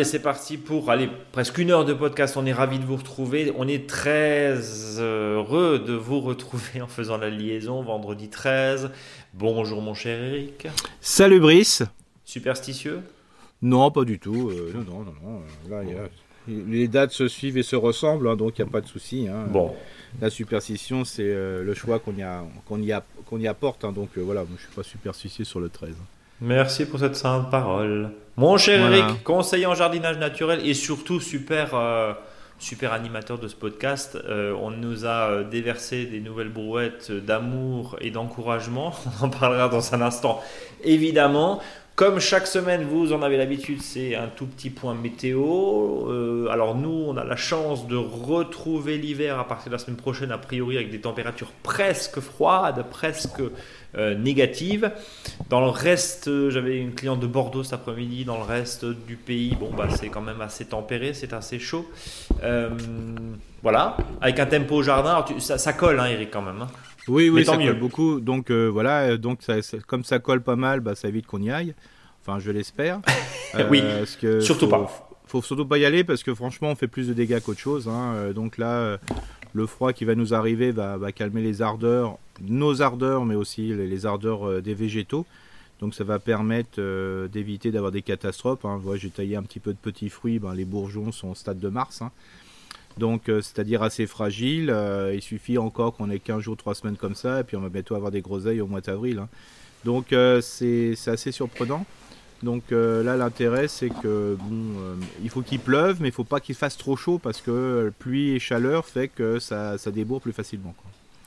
Allez, c'est parti pour aller presque une heure de podcast. On est ravi de vous retrouver. On est très heureux de vous retrouver en faisant la liaison vendredi 13. Bonjour mon cher Eric. Salut Brice. Superstitieux? Non, pas du tout. Euh, non, non, non, Là, les dates se suivent et se ressemblent, hein, donc il n'y a pas de souci. Hein. Bon. La superstition, c'est euh, le choix qu'on y, a, qu'on y, a, qu'on y apporte. Hein, donc euh, voilà, moi, je suis pas superstitieux sur le 13. Merci pour cette sainte parole. Mon cher Eric, conseiller en jardinage naturel et surtout super, euh, super animateur de ce podcast, euh, on nous a euh, déversé des nouvelles brouettes d'amour et d'encouragement. On en parlera dans un instant, évidemment. Comme chaque semaine, vous en avez l'habitude, c'est un tout petit point météo. Euh, alors nous, on a la chance de retrouver l'hiver à partir de la semaine prochaine, a priori avec des températures presque froides, presque euh, négatives. Dans le reste, euh, j'avais une cliente de Bordeaux cet après-midi. Dans le reste du pays, bon bah c'est quand même assez tempéré, c'est assez chaud. voilà, avec un tempo au jardin, ça, colle, hein, Eric, quand même. Hein. Oui, oui, ça colle beaucoup. Donc voilà, donc comme ça colle pas mal, bah, ça évite qu'on y aille. Enfin, je l'espère. oui, que surtout faut, pas. Faut surtout pas y aller parce que franchement, on fait plus de dégâts qu'autre chose. Hein. Euh, donc là, euh, le froid qui va nous arriver va, calmer les ardeurs, nos ardeurs, mais aussi les, ardeurs euh, des végétaux. Donc ça va permettre d'éviter d'avoir des catastrophes. Hein. j'ai taillé un petit peu de petits fruits. Ben, les bourgeons sont au stade de mars. Hein. Donc c'est-à-dire assez fragile. il suffit encore qu'on ait 15 jours, 3 semaines comme ça. Et puis on va bientôt avoir des groseilles au mois d'avril. Donc c'est assez surprenant. Donc euh, là, l'intérêt, c'est que bon, euh, il faut qu'il pleuve, mais il faut pas qu'il fasse trop chaud parce que pluie et chaleur fait que ça, ça débourre plus facilement.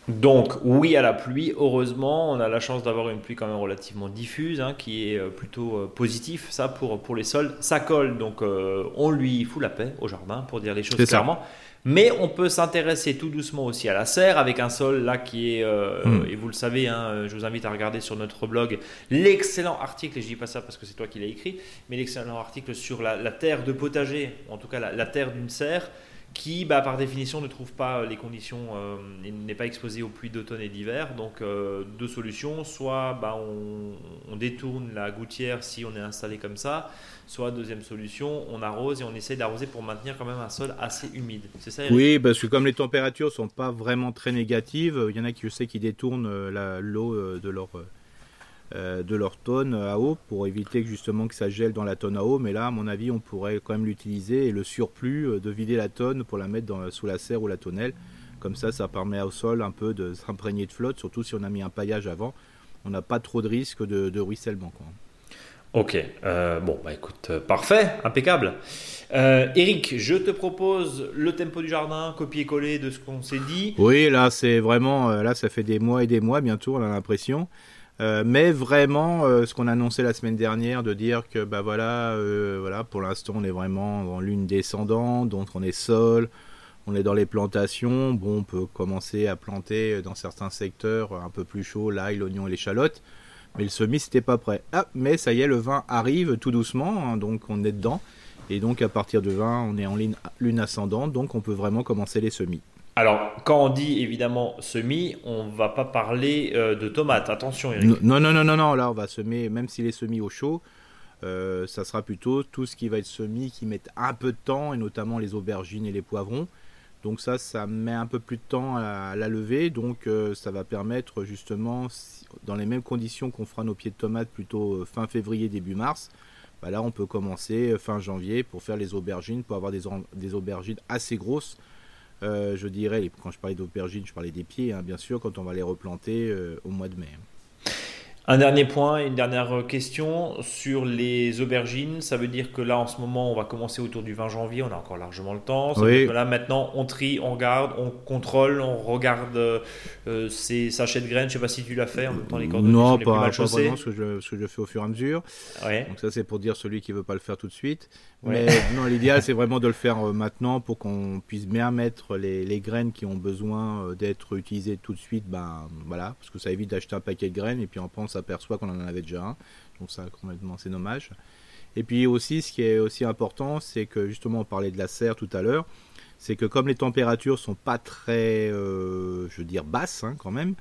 Donc oui à la pluie, heureusement, on a la chance d'avoir une pluie quand même relativement diffuse, hein, qui est euh, plutôt positif, ça pour, pour les sols. Ça colle, donc on lui fout la paix au jardin, pour dire les choses clairement. Mais on peut s'intéresser tout doucement aussi à la serre avec un sol là qui est, euh, hmm. et vous le savez, hein, je vous invite à regarder sur notre blog l'excellent article, et je dis pas ça parce que c'est toi qui l'as écrit, mais l'excellent article sur la, terre de potager, en tout cas la terre d'une serre qui, bah, par définition, ne trouve pas les conditions, euh, n'est pas exposé aux pluies d'automne et d'hiver. Donc, euh, deux solutions soit bah, on, détourne la gouttière si on est installé comme ça, soit deuxième solution, on arrose et on essaie d'arroser pour maintenir quand même un sol assez humide. Oui, parce que comme les températures sont pas vraiment très négatives, il y en a qui, je sais, qui détournent euh, l'eau de leur euh, de leur tonne à eau pour éviter que justement que ça gèle dans la tonne à eau. Mais là, à mon avis, on pourrait quand même l'utiliser et le surplus euh, de vider la tonne pour la mettre dans, sous la serre ou la tonnelle. Comme ça, ça permet au sol un peu de s'imprégner de flotte, surtout si on a mis un paillage avant. On n'a pas trop de risque de, ruissellement. Quoi. Ok, euh, bon, bah écoute, parfait, impeccable. Eric, je te propose le tempo du jardin, copier-coller de ce qu'on s'est dit. Oui, là, c'est vraiment, là, ça fait des mois et des mois, bientôt, on a l'impression. Euh, mais vraiment, euh, ce qu'on a annoncé la semaine dernière, de dire que bah voilà, euh, pour l'instant on est vraiment en lune descendante, donc on est sol, on est dans les plantations. Bon, on peut commencer à planter dans certains secteurs un peu plus chaud l'ail, l'oignon et l'échalote. Mais le semis c'était pas prêt. Ah, mais ça y est, le vin arrive tout doucement, hein, donc on est dedans. Et donc à partir de 20, on est en lune ascendante, donc on peut vraiment commencer les semis. Alors, quand on dit évidemment semis, on va pas parler euh, de tomates. Attention, Eric. Non, non, non, non, non. Là, on va semer, même s'il est semis au chaud, euh, ça sera plutôt tout ce qui va être semis qui met un peu de temps, et notamment les aubergines et les poivrons. Donc ça, ça met un peu plus de temps à, la lever. Donc euh, ça va permettre justement, dans les mêmes conditions qu'on fera nos pieds de tomates plutôt fin février, début mars, bah là on peut commencer fin janvier pour faire les aubergines, pour avoir des aubergines assez grosses je dirais, quand je parlais d'aubergines, je parlais des pieds, hein, bien sûr, quand on va les replanter euh, au mois de mai. Un dernier point, une dernière question sur les aubergines. Ça veut dire que là, en ce moment, on va commencer autour du 20 janvier. On a encore largement le temps. Ça veut dire que là, maintenant, on trie, on regarde, on contrôle, on regarde euh, ces sachets de graines. Je ne sais pas si tu l'as fait en même temps les cordonniers non, sont les pas, plus mal pas vraiment, ce que, je, ce que je fais au fur et à mesure. Donc ça, c'est pour dire celui qui veut pas le faire tout de suite. Mais non, l'idéal, c'est vraiment de le faire euh, maintenant pour qu'on puisse bien mettre les, les, graines qui ont besoin euh, d'être utilisées tout de suite. Ben voilà, parce que ça évite d'acheter un paquet de graines et puis on pense s'aperçoit qu'on en avait déjà un. Donc ça, complètement, c'est dommage. Et puis aussi, ce qui est aussi important, c'est que justement, on parlait de la serre tout à l'heure, c'est que comme les températures sont pas très, euh, je veux dire, basses hein, quand même,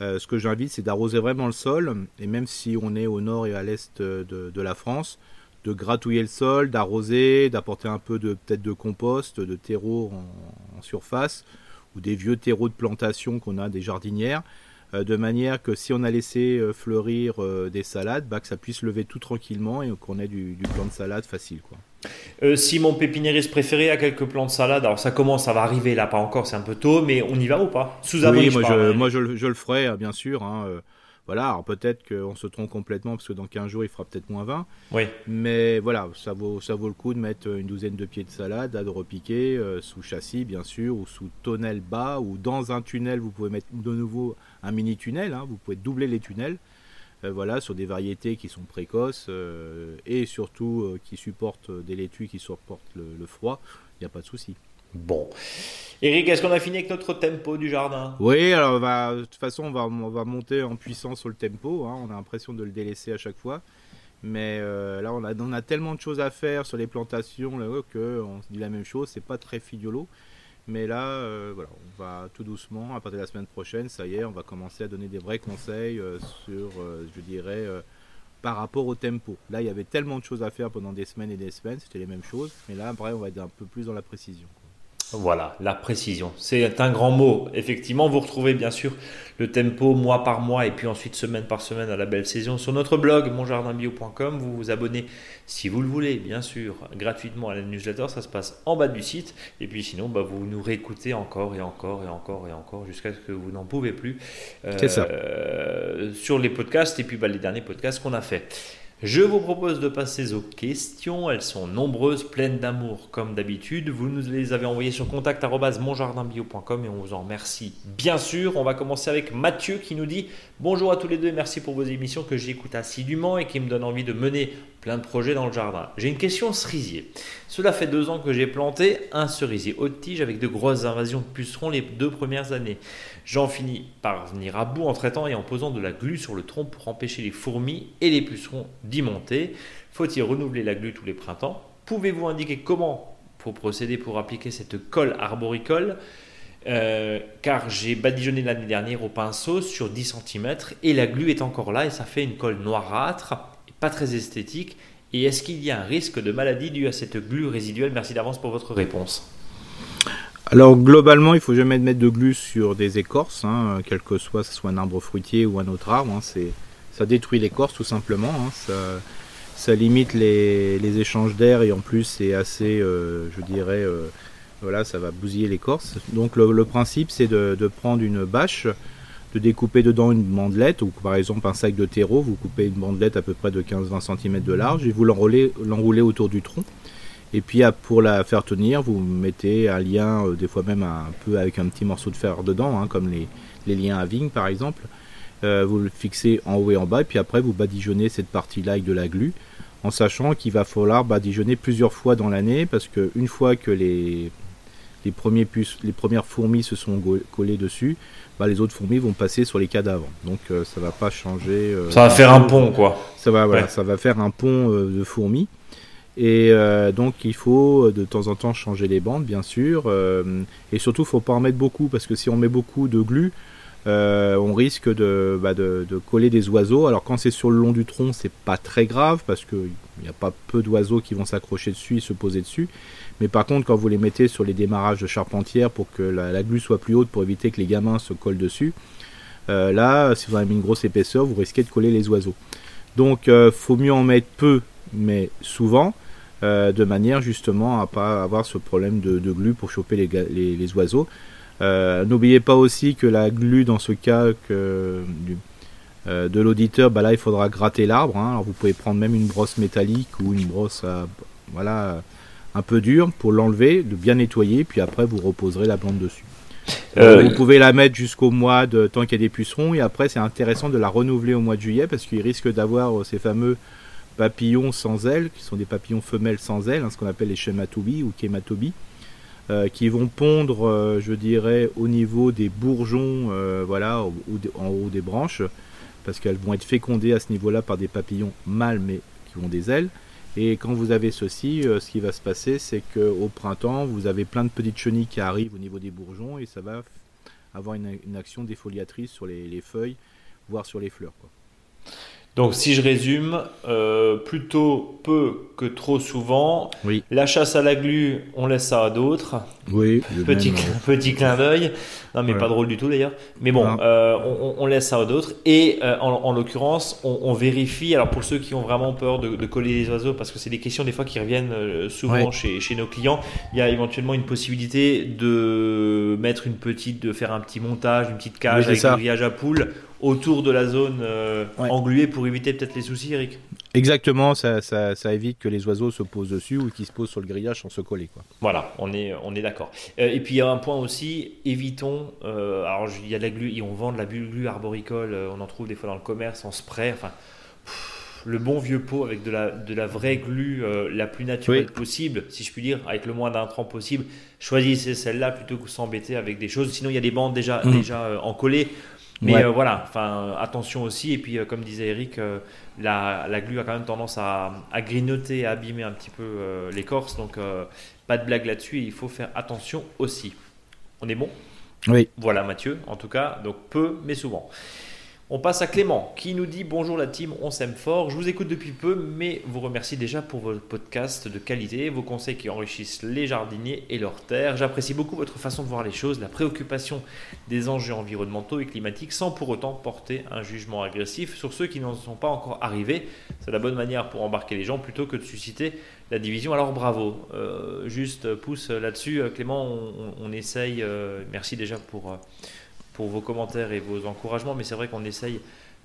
euh, ce que j'invite, c'est d'arroser vraiment le sol. Et même si on est au nord et à l'est de, la France, de gratouiller le sol, d'arroser, d'apporter un peu de peut-être de compost, de terreau en, surface ou des vieux terreaux de plantation qu'on a des jardinières, de manière que si on a laissé euh, fleurir euh, des salades, bah, que ça puisse lever tout tranquillement et qu'on ait du, du, plan de salade facile. Quoi. si mon pépiniériste préféré a quelques plants de salade, alors ça commence, ça va arriver là, pas encore, c'est un peu tôt, mais on y va ou pas? Sous. Oui, moi, je, moi je, le ferai, hein, bien sûr. Hein, voilà, alors peut-être qu'on se trompe complètement parce que dans 15 jours il fera peut-être moins 20. Oui. Mais voilà, ça vaut, ça vaut le coup de mettre une douzaine de pieds de salade à de repiquer, euh, sous châssis bien sûr, ou sous tonnel bas, ou dans un tunnel, vous pouvez mettre de nouveau un mini tunnel, hein, vous pouvez doubler les tunnels. Euh, voilà, sur des variétés qui sont précoces euh, et surtout qui supportent des laitues qui supportent le froid, il n'y a pas de souci. Bon. Eric, est-ce qu'on a fini avec notre tempo du jardin? Oui, alors va, de toute façon, on va, on va monter en puissance sur le tempo. Hein. on a l'impression de le délaisser à chaque fois. Mais euh, là, on a, on a tellement de choses à faire sur les plantations là, que on se dit la même chose. C'est pas très fidolo. Mais là, euh, voilà, on va tout doucement, à partir de la semaine prochaine, ça y est, on va commencer à donner des vrais conseils euh, sur, je dirais, par rapport au tempo. Là, il y avait tellement de choses à faire pendant des semaines et des semaines, c'était les mêmes choses. Mais là, après, on va être un peu plus dans la précision. Voilà, la précision. C'est un grand mot. Effectivement, vous retrouvez bien sûr le tempo mois par mois et puis ensuite semaine par semaine à la belle saison sur notre blog monjardinbio.com. Vous vous abonnez si vous le voulez, bien sûr, gratuitement à la newsletter. Ça se passe en bas du site. Et puis sinon, bah, vous nous réécoutez encore et encore et encore et encore jusqu'à ce que vous n'en pouvez plus. Euh, sur les podcasts et puis bah, les derniers podcasts qu'on a fait. Je vous propose de passer aux questions. Elles sont nombreuses, pleines d'amour comme d'habitude. Vous nous les avez envoyées sur contact@monjardinbio.com et on vous en remercie. Bien sûr, on va commencer avec Mathieu qui nous dit Bonjour à tous les deux, merci pour vos émissions que j'écoute assidûment et qui me donnent envie de mener plein de projets dans le jardin. J'ai une question cerisier. Cela fait deux ans que j'ai planté un cerisier haute tige avec de grosses invasions de pucerons les deux premières années. J'en finis par venir à bout en traitant et en posant de la glu sur le tronc pour empêcher les fourmis et les pucerons d'y monter. Faut-il renouveler la glu tous les printemps? Pouvez-vous indiquer comment faut procéder pour appliquer cette colle arboricole? Euh, car j'ai badigeonné l'année dernière au pinceau sur 10 cm et la glu est encore là et ça fait une colle noirâtre, pas très esthétique. Et est-ce qu'il y a un risque de maladie dû à cette glu résiduelle? Merci d'avance pour votre réponse. Alors globalement, il faut jamais mettre de glu sur des écorces, hein, quel que soit, ce soit un arbre fruitier ou un autre arbre. Hein, c'est, ça détruit l'écorce tout simplement. Hein, ça, ça, limite les, échanges d'air et en plus c'est assez, euh, je dirais, euh, voilà, ça va bousiller l'écorce. Donc le, principe c'est de, prendre une bâche, de découper dedans une bandelette ou par exemple un sac de terreau, vous coupez une bandelette à peu près de 15-20 cm de large et vous l'enroulez autour du tronc. Et puis pour la faire tenir, vous mettez un lien, euh, des fois même un peu avec un petit morceau de fer dedans, hein, comme les, liens à vigne par exemple. Euh, vous le fixez en haut et en bas, et puis après vous badigeonnez cette partie-là avec de la glu, en sachant qu'il va falloir badigeonner plusieurs fois dans l'année, parce qu'une fois que les, les, premiers puces, les premières fourmis se sont collées dessus, bah, les autres fourmis vont passer sur les cadavres. Donc euh, ça va pas changer. ça va faire un pont, quoi. Ça va, voilà, ça va faire un pont de fourmis. Et euh, donc il faut euh, de temps en temps changer les bandes, bien sûr. Euh, et surtout, il ne faut pas en mettre beaucoup, parce que si on met beaucoup de glu, on risque bah, de, coller des oiseaux. Alors quand c'est sur le long du tronc, c'est pas très grave, parce qu'il n'y a pas peu d'oiseaux qui vont s'accrocher dessus et se poser dessus. Mais par contre, quand vous les mettez sur les démarrages de charpentière pour que la, glu soit plus haute, pour éviter que les gamins se collent dessus, là, si vous avez mis une grosse épaisseur, vous risquez de coller les oiseaux. Donc, faut mieux en mettre peu, mais souvent. Euh, de manière justement à pas avoir ce problème de, glu pour choper les, oiseaux. Euh, n'oubliez pas aussi que la glu dans ce cas que, euh, de l'auditeur, bah là il faudra gratter l'arbre. Hein. vous pouvez prendre même une brosse métallique ou une brosse voilà, un peu dure pour l'enlever, de bien nettoyer, puis après vous reposerez la plante dessus. vous pouvez la mettre jusqu'au mois de tant qu'il y a des pucerons et après c'est intéressant de la renouveler au mois de juillet parce qu'il risque d'avoir ces fameux papillons sans ailes, qui sont des papillons femelles sans ailes, hein, ce qu'on appelle les schématobies ou kématobies, euh, qui vont pondre, euh, je dirais, au niveau des bourgeons, euh, voilà, en haut des branches, parce qu'elles vont être fécondées à ce niveau-là par des papillons mâles mais qui ont des ailes. Et quand vous avez ceci, ce qui va se passer, c'est qu'au printemps, vous avez plein de petites chenilles qui arrivent au niveau des bourgeons et ça va avoir une, action défoliatrice sur les, feuilles, voire sur les fleurs. Donc si je résume, euh, plutôt peu que trop souvent. Oui. La chasse à la glu, on laisse ça à d'autres. Oui. Petit, petit clin d'œil. Non mais pas drôle du tout d'ailleurs. Mais bon, euh, on, on, laisse ça à d'autres. Et euh, en, en l'occurrence, on, on, vérifie. Alors pour ceux qui ont vraiment peur de, de coller les oiseaux, parce que c'est des questions des fois qui reviennent euh, souvent chez, chez, nos clients, il y a éventuellement une possibilité de mettre une petite, de faire un petit montage, une petite cage avec un grillage à poules autour de la zone euh, engluée pour éviter peut-être les soucis, Eric Exactement, ça, ça, ça, évite que les oiseaux se posent dessus ou qu'ils se posent sur le grillage sans se coller. Quoi. Voilà, on est, on est d'accord. Euh, et puis il y a un point aussi, évitons, euh, alors il y a de la glu, on vend de la glu arboricole, on en trouve des fois dans le commerce en spray, enfin... le bon vieux pot avec de la, de la vraie glu la plus naturelle possible, si je puis dire, avec le moins d'intrants possible. Choisissez celle-là plutôt que s'embêter avec des choses. Sinon, il y a des bandes déjà, mmh. déjà encollées. Mais euh, voilà, enfin attention aussi. Et puis, euh, comme disait Eric, euh, la, la, glu a quand même tendance à, à grignoter, à abîmer un petit peu l'écorce. Donc, pas de blague là-dessus. Il faut faire attention aussi. On est bon? Oui. Voilà, Mathieu. En tout cas, donc peu, mais souvent. On passe à Clément qui nous dit bonjour la team, on s'aime fort. Je vous écoute depuis peu, mais vous remercie déjà pour vos podcasts de qualité, vos conseils qui enrichissent les jardiniers et leurs terres. J'apprécie beaucoup votre façon de voir les choses, la préoccupation des enjeux environnementaux et climatiques sans pour autant porter un jugement agressif sur ceux qui n'en sont pas encore arrivés. C'est la bonne manière pour embarquer les gens plutôt que de susciter la division. Alors bravo, euh, juste pouce là-dessus. Clément, on, essaye, euh, merci déjà pour... Euh, pour vos commentaires et vos encouragements, mais c'est vrai qu'on essaye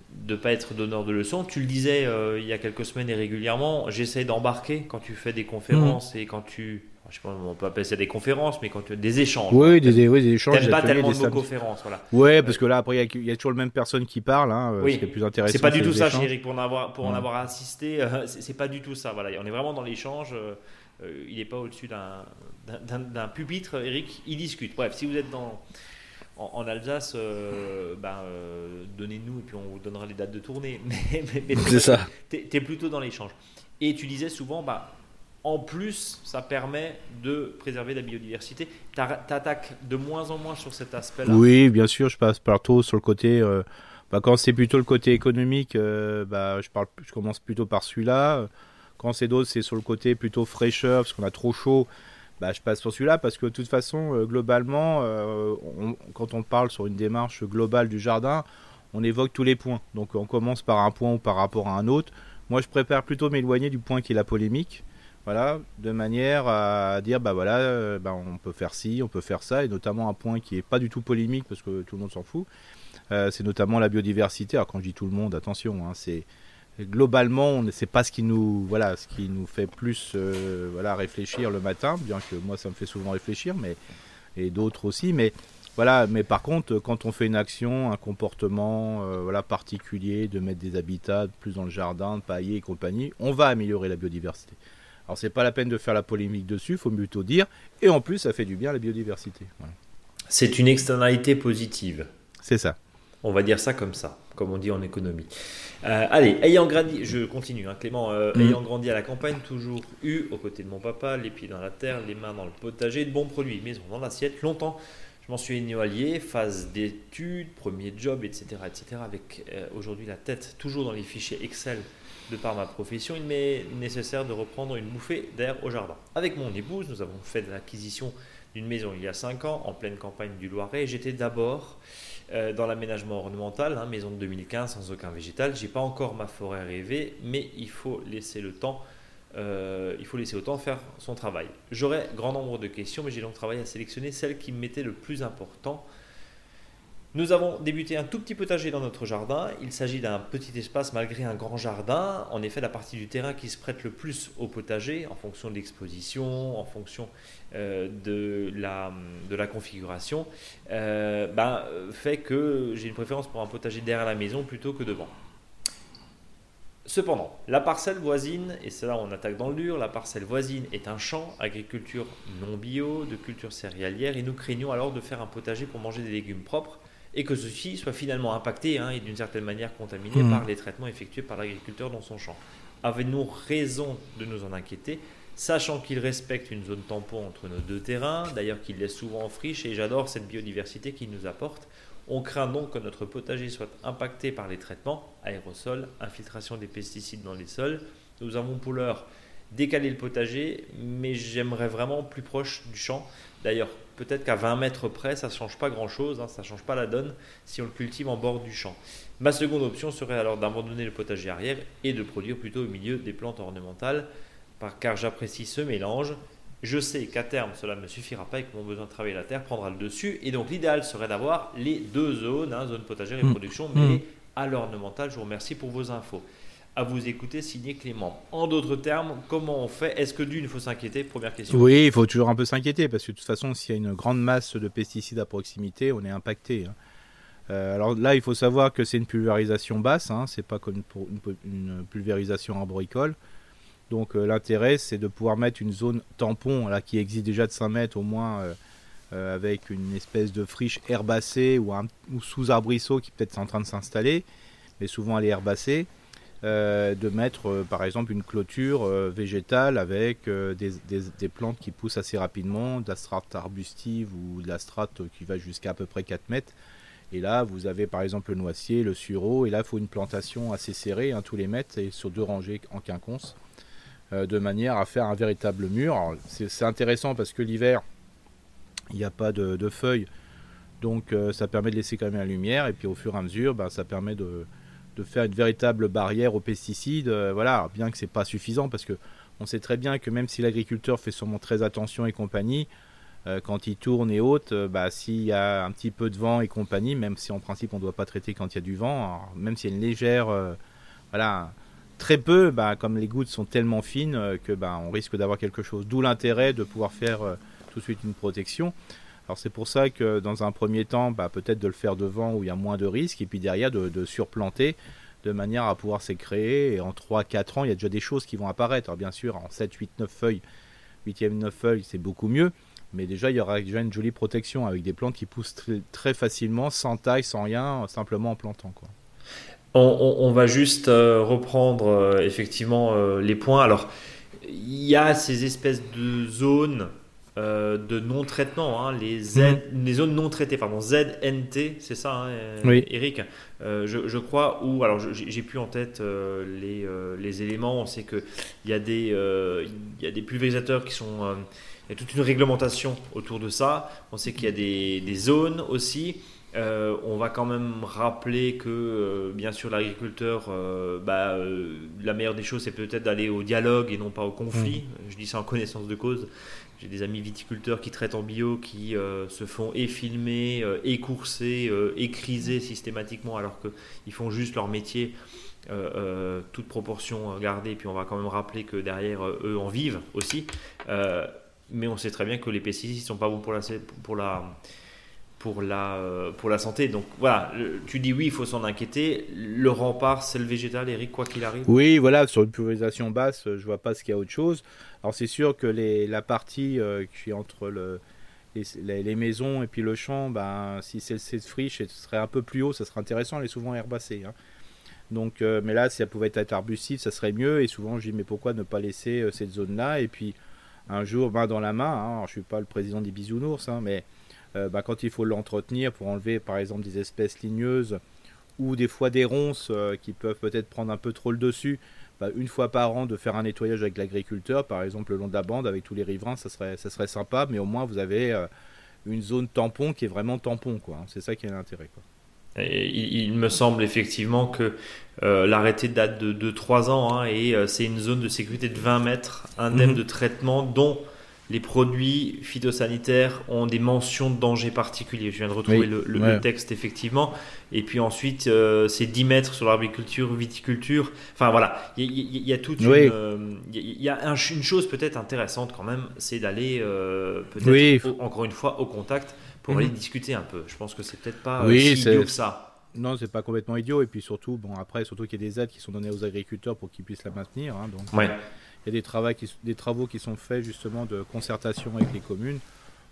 de ne pas être donneur de leçons. Tu le disais euh, il y a quelques semaines et régulièrement, j'essaie d'embarquer quand tu fais des conférences mmh. et quand tu... Je sais pas, on peut appeler ça des conférences, mais quand tu des échanges. Oui, des, oui, des échanges. T'aimes pas tellement de conférences, voilà. Ouais, parce que là, après, il y, a toujours le même personne qui parle. Hein, euh, oui. Ce plus intéressant. C'est pas du tout ça, Eric, pour en avoir, pour en mmh. avoir assisté. Euh, c'est pas du tout ça. Voilà, on est vraiment dans l'échange. il n'est pas au-dessus d'un pupitre, Eric. Il discute. Bref, si vous êtes dans en, Alsace, euh, ben, euh, donnez-nous et puis on vous donnera les dates de tournée. Mais, c'est ça. Tu es, plutôt dans l'échange. Et tu disais souvent, bah, en plus, ça permet de préserver la biodiversité. Tu attaques de moins en moins sur cet aspect-là. Oui, bien sûr, je passe partout sur le côté. Euh, bah, quand c'est plutôt le côté économique, bah, je, parle, je commence plutôt par celui-là. Quand c'est d'autres, c'est sur le côté plutôt fraîcheur, parce qu'on a trop chaud bah, je passe sur celui-là parce que de toute façon, euh, globalement, euh, quand on parle sur une démarche globale du jardin, on évoque tous les points. Donc on commence par un point ou par rapport à un autre. Moi, je préfère plutôt m'éloigner du point qui est la polémique. Voilà, de manière à dire bah voilà, euh, bah, on peut faire ci, on peut faire ça, et notamment un point qui est pas du tout polémique parce que tout le monde s'en fout. c'est notamment la biodiversité. Alors quand je dis tout le monde, attention, hein, c'est globalement, c'est pas ce qui nous, voilà, ce qui nous fait plus, euh, voilà, réfléchir le matin, bien que moi ça me fait souvent réfléchir, mais et d'autres aussi, mais voilà, mais par contre, quand on fait une action, un comportement, euh, voilà, particulier, de mettre des habitats plus dans le jardin, de pailler et compagnie, on va améliorer la biodiversité. Alors c'est pas la peine de faire la polémique dessus, il faut plutôt dire, et en plus ça fait du bien à la biodiversité. C'est une externalité positive. C'est ça. On va dire ça comme ça, comme on dit en économie. Euh, allez, ayant grandi, je continue, hein, Clément, euh, mm. ayant grandi à la campagne, toujours eu, aux côtés de mon papa, les pieds dans la terre, les mains dans le potager, de bons produits maison dans l'assiette, longtemps. Je m'en suis allié, phase d'études, premier job, etc. etc. avec euh, aujourd'hui la tête toujours dans les fichiers Excel de par ma profession, il m'est nécessaire de reprendre une bouffée d'air au jardin. Avec mon épouse, nous avons fait l'acquisition d'une maison il y a 5 ans, en pleine campagne du Loiret. J'étais d'abord euh, dans l'aménagement ornemental, hein, maison de 2015 sans aucun végétal. J'ai pas encore ma forêt rêvée, mais il faut laisser le temps. Euh, il faut laisser au temps faire son travail. J'aurais grand nombre de questions, mais j'ai donc travaillé à sélectionner celles qui me mettaient le plus important nous avons débuté un tout petit potager dans notre jardin. Il s'agit d'un petit espace malgré un grand jardin. En effet, la partie du terrain qui se prête le plus au potager, en fonction de l'exposition, en fonction euh, de, la, configuration, euh, ben, fait que j'ai une préférence pour un potager derrière la maison plutôt que devant. Cependant, la parcelle voisine, et c'est là où on attaque dans le dur, la parcelle voisine est un champ, agriculture non bio, de culture céréalière, et nous craignons alors de faire un potager pour manger des légumes propres et que ceci soit finalement impacté hein, et d'une certaine manière contaminé mmh. par les traitements effectués par l'agriculteur dans son champ. Avez-nous raison de nous en inquiéter, sachant qu'il respecte une zone tampon entre nos deux terrains, d'ailleurs qu'il laisse souvent en friche, et j'adore cette biodiversité qu'il nous apporte. On craint donc que notre potager soit impacté par les traitements, aérosols, infiltration des pesticides dans les sols. Nous avons pour l'heure décalé le potager, mais j'aimerais vraiment plus proche du champ. D'ailleurs, peut-être qu'à 20 mètres près, ça ne change pas grand-chose, hein, ça ne change pas la donne si on le cultive en bord du champ. Ma seconde option serait alors d'abandonner le potager arrière et de produire plutôt au milieu des plantes ornementales, car j'apprécie ce mélange. Je sais qu'à terme, cela ne me suffira pas et que mon besoin de travailler la terre prendra le dessus. Et donc, l'idéal serait d'avoir les deux zones, hein, zone potagère et mmh. production, mais mmh. à l'ornemental. Je vous remercie pour vos infos à vous écouter, signé Clément. En d'autres termes, comment on fait? Est-ce que d'une, il faut s'inquiéter? Première question. Oui, il faut toujours un peu s'inquiéter, parce que de toute façon, s'il y a une grande masse de pesticides à proximité, on est impacté. Hein. Euh, alors là, il faut savoir que c'est une pulvérisation basse, hein, c'est pas comme une, pulvérisation arboricole. Donc euh, l'intérêt, c'est de pouvoir mettre une zone tampon là, qui existe déjà de 5 mètres au moins, euh, avec une espèce de friche herbacée ou, ou sous arbrisseau qui peut-être en train de s'installer, mais souvent elle est herbacée. Euh, de mettre euh, par exemple une clôture euh, végétale avec des, plantes qui poussent assez rapidement, de la strate arbustive ou de la strate qui va jusqu'à à peu près 4 mètres. Et là, vous avez par exemple le noisier, le sureau, et là, il faut une plantation assez serrée, hein, tous les mètres, et sur deux rangées en quinconce, de manière à faire un véritable mur. C'est intéressant parce que l'hiver, il n'y a pas de, feuilles, donc ça permet de laisser quand même la lumière, et puis au fur et à mesure, ben, ça permet de, de faire une véritable barrière aux pesticides. Euh, voilà, bien que c'est pas suffisant parce que on sait très bien que même si l'agriculteur fait sûrement très attention et compagnie, euh, quand il tourne et haute, euh, bah, s'il y a un petit peu de vent et compagnie, même si en principe on ne doit pas traiter quand il y a du vent, même s'il y a une légère, voilà, très peu, bah, comme les gouttes sont tellement fines que bah, on risque d'avoir quelque chose. D'où l'intérêt de pouvoir faire tout de suite une protection. Alors c'est pour ça que dans un premier temps, bah, peut-être de le faire devant où il y a moins de risques, et puis derrière de, surplanter de manière à pouvoir s'écréer. Et en 3-4 ans, il y a déjà des choses qui vont apparaître. Alors bien sûr, en 7, 8, 9 feuilles, 8e, 9 feuilles, c'est beaucoup mieux. Mais déjà, il y aura déjà une jolie protection avec des plantes qui poussent très, facilement, sans taille, sans rien, simplement en plantant. Quoi. On, va juste euh, reprendre euh, effectivement euh, les points. Alors, il y a ces espèces de zones euh, de non-traitement, hein, les, mhm. les zones non traitées, pardon, ZNT, c'est ça, hein, oui. Eric euh, je, crois, ou alors j'ai plus en tête euh, les, les, éléments, on sait qu'il y, a des, il y a des pulvérisateurs qui sont. il y a toute une réglementation autour de ça, on sait qu'il y a des, des zones aussi. On va quand même rappeler que, bien sûr, l'agriculteur, bah, la meilleure des choses, c'est peut-être d'aller au dialogue et non pas au conflit. Mhm. Je dis ça en connaissance de cause. J'ai des amis viticulteurs qui traitent en bio qui euh, se font et filmer, euh, et courser, euh, et criser systématiquement alors qu'ils font juste leur métier, toute proportion gardée. Puis on va quand même rappeler que derrière eux en vivent aussi. mais on sait très bien que les pesticides ne sont pas bons pour la, pour la, pour la, pour la santé. Donc voilà, tu dis oui, il faut s'en inquiéter. Le rempart, c'est le végétal, Eric, quoi qu'il arrive? Oui, voilà, sur une pulvérisation basse, je vois pas ce qu'il y a autre chose. Alors c'est sûr que les, la partie euh, qui est entre le, les, maisons et puis le champ, ben, si c'est cette friche, ce serait un peu plus haut, ça serait intéressant, elle est souvent herbacée. Hein. Donc, euh, mais là, si elle pouvait être arbustive, ça serait mieux. Et souvent, je dis, mais pourquoi ne pas laisser euh, cette zone-là? Et puis, un jour, main dans la main, hein, je ne suis pas le président des bisounours, hein, mais ben, quand il faut l'entretenir pour enlever, par exemple, des espèces ligneuses ou des fois des ronces qui peuvent peut-être prendre un peu trop le dessus, bah, une fois par an de faire un nettoyage avec l'agriculteur, par exemple le long de la bande avec tous les riverains, ça serait, ça serait sympa, mais au moins vous avez euh, une zone tampon qui est vraiment tampon, quoi. C'est ça qui a l'intérêt, quoi. il, me semble effectivement que euh, l'arrêté date de, de 3 ans hein, et euh, c'est une zone de sécurité de 20 mètres, un mhm. de traitement dont les produits phytosanitaires ont des mentions de danger particulier. Je viens de retrouver le, texte effectivement. Et puis ensuite, euh, c'est 10 mètres sur l'arboriculture, viticulture. Enfin voilà, il y, a toute une, euh, il y a une chose peut-être intéressante quand même, c'est d'aller euh, peut-être encore une fois au contact pour mhm. aller discuter un peu. Je pense que c'est peut-être pas si idiot que ça. Non, c'est pas complètement idiot. Et puis surtout, bon après, surtout qu'il y a des aides qui sont données aux agriculteurs pour qu'ils puissent la maintenir. Hein, donc, ouais il y a des travaux, qui, des travaux qui sont faits justement de concertation avec les communes.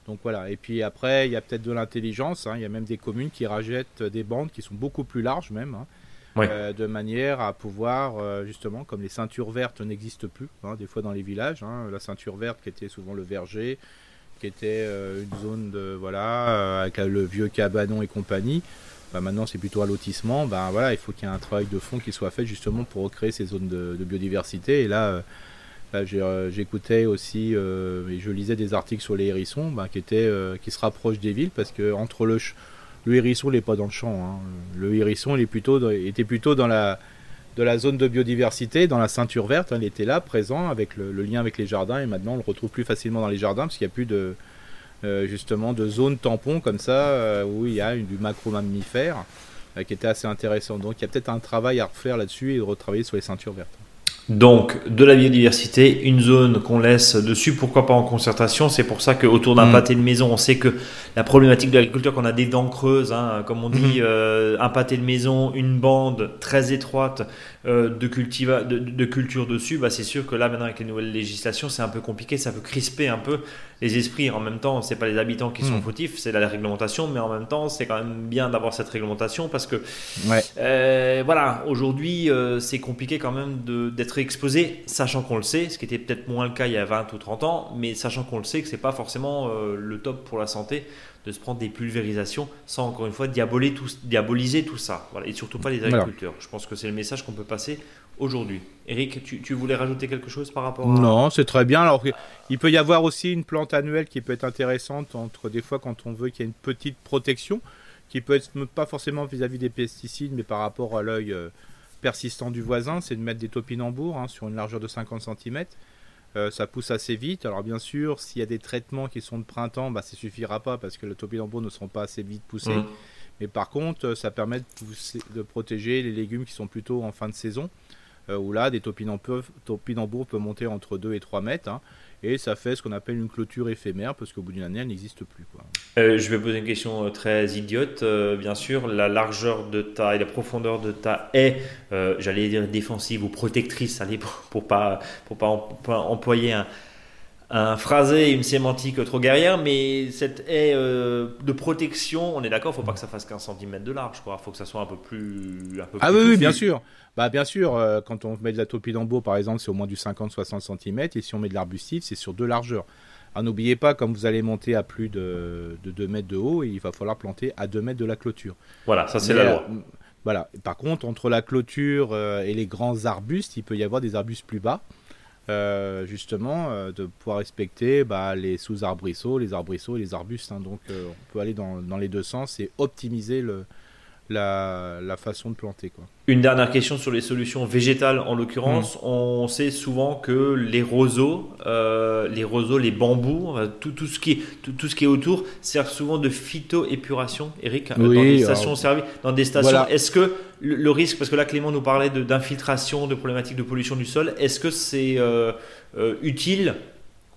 Donc voilà, et puis après, il y a peut-être de l'intelligence, hein. il y a même des communes qui rachètent des bandes qui sont beaucoup plus larges même, hein. euh, de manière à pouvoir, euh, justement, comme les ceintures vertes n'existent plus, hein, des fois dans les villages, la ceinture verte qui était souvent le verger, qui était une zone de voilà avec le vieux cabanon et compagnie. Bah, maintenant c'est plutôt un lotissement. Ben voilà, il faut qu'il y ait un travail de fond qui soit fait justement pour recréer ces zones de, biodiversité. Et là, j'écoutais aussi et je lisais des articles sur les hérissons qui étaient qui se rapprochent des villes parce que entre le le hérisson n'est pas dans le champ. Hein. Le hérisson était plutôt dans la zone de biodiversité, dans la ceinture verte. Hein, il était là, présent, avec le, lien avec les jardins, et maintenant on le retrouve plus facilement dans les jardins parce qu'il n'y a plus de euh, justement zones tampons comme ça euh, où il y a du macro mammifère euh, qui était assez intéressant. Donc il y a peut-être un travail à refaire là-dessus et de retravailler sur les ceintures vertes. Donc, de la biodiversité, une zone qu'on laisse dessus, pourquoi pas en concertation. C'est pour ça qu'autour d'un mm. pâté de maison, on sait que la problématique de l'agriculture, qu'on a des dents creuses, hein, comme on dit, mm. euh, un pâté de maison, une bande très étroite euh, de, cultiva, de, culture dessus, bah, c'est sûr que là, maintenant, avec les nouvelles législations, c'est un peu compliqué, ça peut crisper un peu les esprits. En même temps, c'est pas les habitants qui sont mm. fautifs, c'est la réglementation, mais en même temps, c'est quand même bien d'avoir cette réglementation parce que, euh, voilà, aujourd'hui, c'est compliqué quand même d'être exposé, sachant qu'on le sait, ce qui était peut-être moins le cas il y a 20 ou 30 ans, mais sachant qu'on le sait que c'est pas forcément euh, le top pour la santé de se prendre des pulvérisations sans encore une fois diaboliser tout ça, voilà, et surtout pas les agriculteurs. Je pense que c'est le message qu'on peut passer aujourd'hui. Eric, tu, voulais rajouter quelque chose par rapport à... Non, c'est très bien. Alors, il peut y avoir aussi une plante annuelle qui peut être intéressante entre des fois quand on veut qu'il y ait une petite protection, qui peut être pas forcément vis-à-vis des pesticides, mais par rapport à l'œil. Euh, persistant du voisin, c'est de mettre des topinambours hein, sur une largeur de 50 cm. Euh, ça pousse assez vite. Alors bien sûr, s'il y a des traitements qui sont de printemps, bah, ça suffira pas parce que le topinambour ne seront pas assez vite poussés. Mmh. Mais par contre, ça permet de, protéger les légumes qui sont plutôt en fin de saison. Euh, où là, des topinambours peuvent monter entre 2 et 3 mètres. Hein et ça fait ce qu'on appelle une clôture éphémère parce qu'au bout d'une année elle n'existe plus. Euh, je vais poser une question euh, très idiote. Euh, bien sûr, la largeur de ta et la profondeur de ta haie, j'allais dire défensive ou protectrice, pour, pour pas pour pas employer un, un phrasé et une sémantique trop guerrière, mais cette haie euh, de protection, on est d'accord, il ne faut pas que ça fasse 15 cm de large, il faut que ça soit un peu plus. ah oui, bien sûr. Bah bien sûr, euh, quand on met de la topinambour par exemple, c'est au moins du 50-60 cm, et si on met de l'arbustif, c'est sur deux largeurs. Alors n'oubliez pas, comme vous allez monter à plus de, de 2 mètres de haut, il va falloir planter à 2 mètres de la clôture. Voilà, ça c'est la loi. Euh, voilà. Par contre, entre la clôture et les grands arbustes, il peut y avoir des arbustes plus bas. Euh, justement, euh, de pouvoir respecter bah, les sous-arbrisseaux, les arbrisseaux et les arbustes. Hein. donc, euh, on peut aller dans, dans, les deux sens et optimiser le, la, la, façon de planter. Quoi. Une dernière question sur les solutions végétales en l'occurrence. Hmm. On sait souvent que les roseaux, euh, les roseaux, les bambous, tout, tout, ce qui est, tout, tout, ce qui est autour servent souvent de phytoépuration, Eric, dans des stations Dans des stations. Est-ce que le, risque, parce que là Clément nous parlait d'infiltration, de, problématiques de pollution du sol, est-ce que c'est euh, euh, utile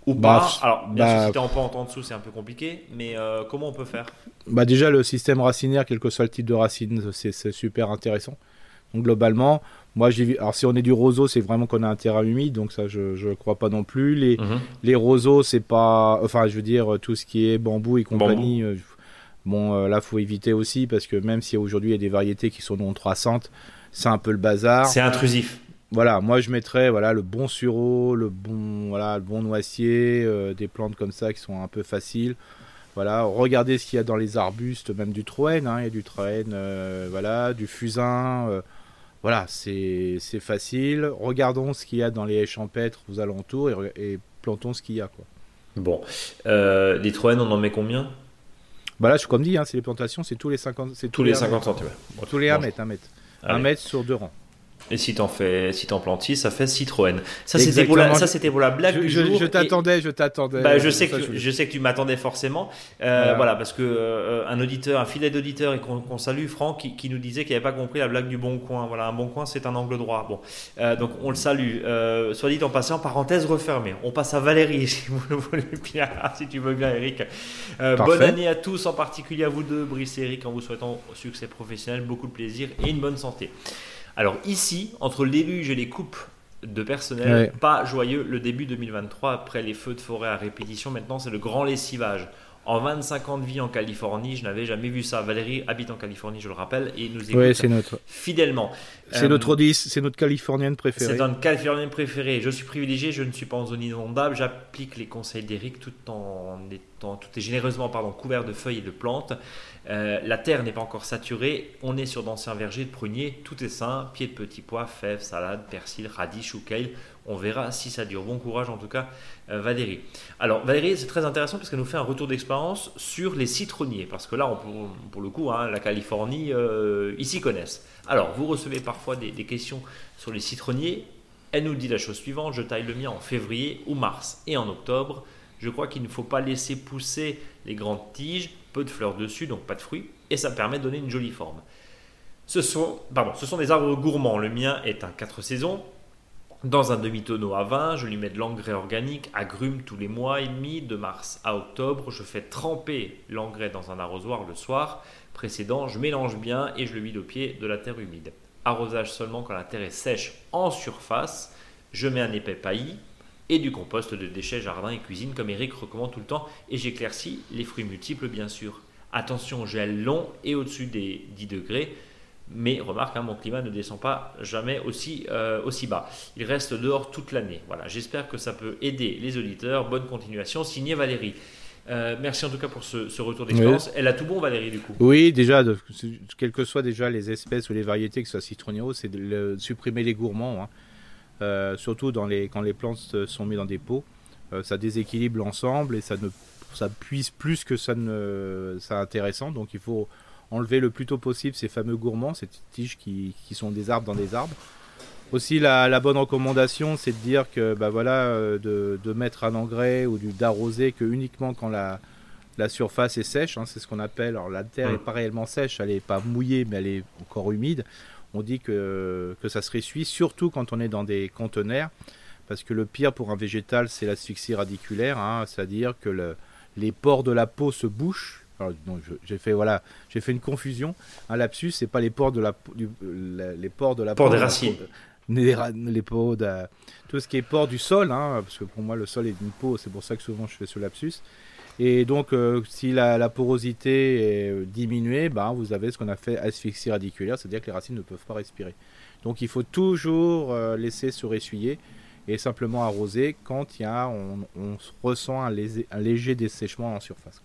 ou bah, pas Alors, bien sûr, si tu en pente en dessous, c'est un peu compliqué, mais comment on peut faire? Bah Déjà, le système racinaire, quel que soit le type de racine, c'est super intéressant. Donc globalement, moi j'ai alors si on est du roseau, c'est vraiment qu'on a un terrain humide, donc ça je ne crois pas non plus. Les, mhm. les roseaux, c'est pas, enfin je veux dire tout ce qui est bambou et compagnie. Euh, bon euh, là faut éviter aussi parce que même si aujourd'hui il y a des variétés qui sont non traçantes, c'est un peu le bazar. C'est intrusif. Voilà, moi je mettrais voilà le bon sureau, le bon voilà le bon noisier, euh, des plantes comme ça qui sont un peu faciles. Voilà, regardez ce qu'il y a dans les arbustes, même du troène, hein, il y a du troène, voilà, du fusain, voilà, c'est facile. Regardons ce qu'il y a dans les haies champêtres aux alentours et, plantons ce qu'il y a. Quoi. Bon. Euh, les troènes, on en met combien? Bah là, je, comme dit, hein, c'est les plantations, c'est tous les 50 Tous, tous les 50 cm. tous les 1 mètre, 1 mètre. 1 mètre sur deux rangs. Et si t'en fais, si t'en plantes ça fait Citroën. Ça c'était pour la, ça c'était pour la blague je, du jour. Je t'attendais, je t'attendais. Bah, je sais que je sais que tu m'attendais forcément. Euh, voilà. parce que euh, un auditeur, un filet d'auditeur et qu'on salue, Franck, qui, nous disait qu'il n'avait pas compris la blague du bon coin. Voilà, un bon coin, c'est un angle droit. Bon, euh, donc on le salue. soit dit en passant, parenthèse refermée. On passe à Valérie, si vous le voulez bien, si tu veux bien, Eric. bonne année à tous, en particulier à vous deux, Brice et Eric, en vous souhaitant succès professionnel, beaucoup de plaisir et une bonne santé. Alors ici, entre le déluge et les coupes de personnel, pas joyeux le début 2023 après les feux de forêt à répétition. Maintenant, c'est le grand lessivage. En 25 ans de vie en Californie, je n'avais jamais vu ça. Valérie habite en Californie, je le rappelle, et nous écoute notre... fidèlement. C'est euh, notre 10, c'est notre Californienne préférée. C'est notre Californienne préférée. Je suis privilégié, je ne suis pas en zone inondable, j'applique les conseils d'Eric tout en tout est généreusement pardon, couvert de feuilles et de plantes. Euh, la terre n'est pas encore saturée. On est sur d'anciens vergers de pruniers. Tout est sain. Pieds de petits pois, fèves, salades, persil, radis, chou kale. On verra si ça dure. Bon courage en tout cas, euh, Valérie. Alors Valérie, c'est très intéressant parce qu'elle nous fait un retour d'expérience sur les citronniers. Parce que là, pour, le coup, hein, la Californie, euh, ils s'y connaissent. Alors, vous recevez parfois des, questions sur les citronniers. Elle nous dit la chose suivante, je taille le mien en février ou mars et en octobre. Je crois qu'il ne faut pas laisser pousser les grandes tiges, peu de fleurs dessus, donc pas de fruits, et ça permet de donner une jolie forme. Ce sont, ce sont des arbres gourmands. Le mien est un 4 saisons. Dans un demi-tonneau à 20, je lui mets de l'engrais organique, agrumes tous les mois et demi, de mars à octobre. Je fais tremper l'engrais dans un arrosoir le soir précédent, je mélange bien et je le vide au pied de la terre humide. Arrosage seulement quand la terre est sèche en surface. Je mets un épais paillis, et du compost de déchets jardin et cuisine comme Eric recommande tout le temps et j'éclaircis les fruits multiples bien sûr. Attention gel long et au-dessus des 10 degrés mais remarque, hein, mon climat ne descend pas jamais aussi, euh, aussi bas. Il reste dehors toute l'année. Voilà, j'espère que ça peut aider les auditeurs. Bonne continuation. Signé Valérie. Euh, merci en tout cas pour ce, retour d'expérience. Elle a tout bon, Valérie, du coup. Oui, déjà, de, quelles que soient déjà les espèces ou les variétés, que ce soit citronnier c'est de supprimer les gourmands. Hein. Euh, surtout dans les, quand les plantes sont mises dans des pots. Euh, ça déséquilibre l'ensemble et ça ne ça puise plus que ça ne ça intéressant. Donc il faut enlever le plus tôt possible ces fameux gourmands, ces tiges qui, qui sont des arbres dans des arbres. Aussi la, la bonne recommandation, c'est de dire que bah voilà euh, de, de, mettre un engrais ou d'arroser que uniquement quand la, la surface est sèche. Hein, c'est ce qu'on appelle. Alors la terre n'est mmh. pas réellement sèche, elle n'est pas mouillée, mais elle est encore humide on dit que, que ça se ressuit, surtout quand on est dans des conteneurs, parce que le pire pour un végétal, c'est l'asphyxie radiculaire, hein, c'est-à-dire que les pores de la peau se bouchent. J'ai fait voilà, j'ai fait une confusion. Un lapsus, c'est pas les pores de la, les pores de la pores des racines. Les, les de, tout ce qui est pores du sol, hein, parce que pour moi le sol est une peau, c'est pour ça que souvent je fais ce lapsus. Et donc, euh, si la, porosité est diminuée, ben, vous avez ce qu'on a fait asphyxie radiculaire, c'est-à-dire que les racines ne peuvent pas respirer. Donc, il faut toujours euh, laisser se ressuyer et simplement arroser quand il y a, on, ressent un, léger, dessèchement en surface.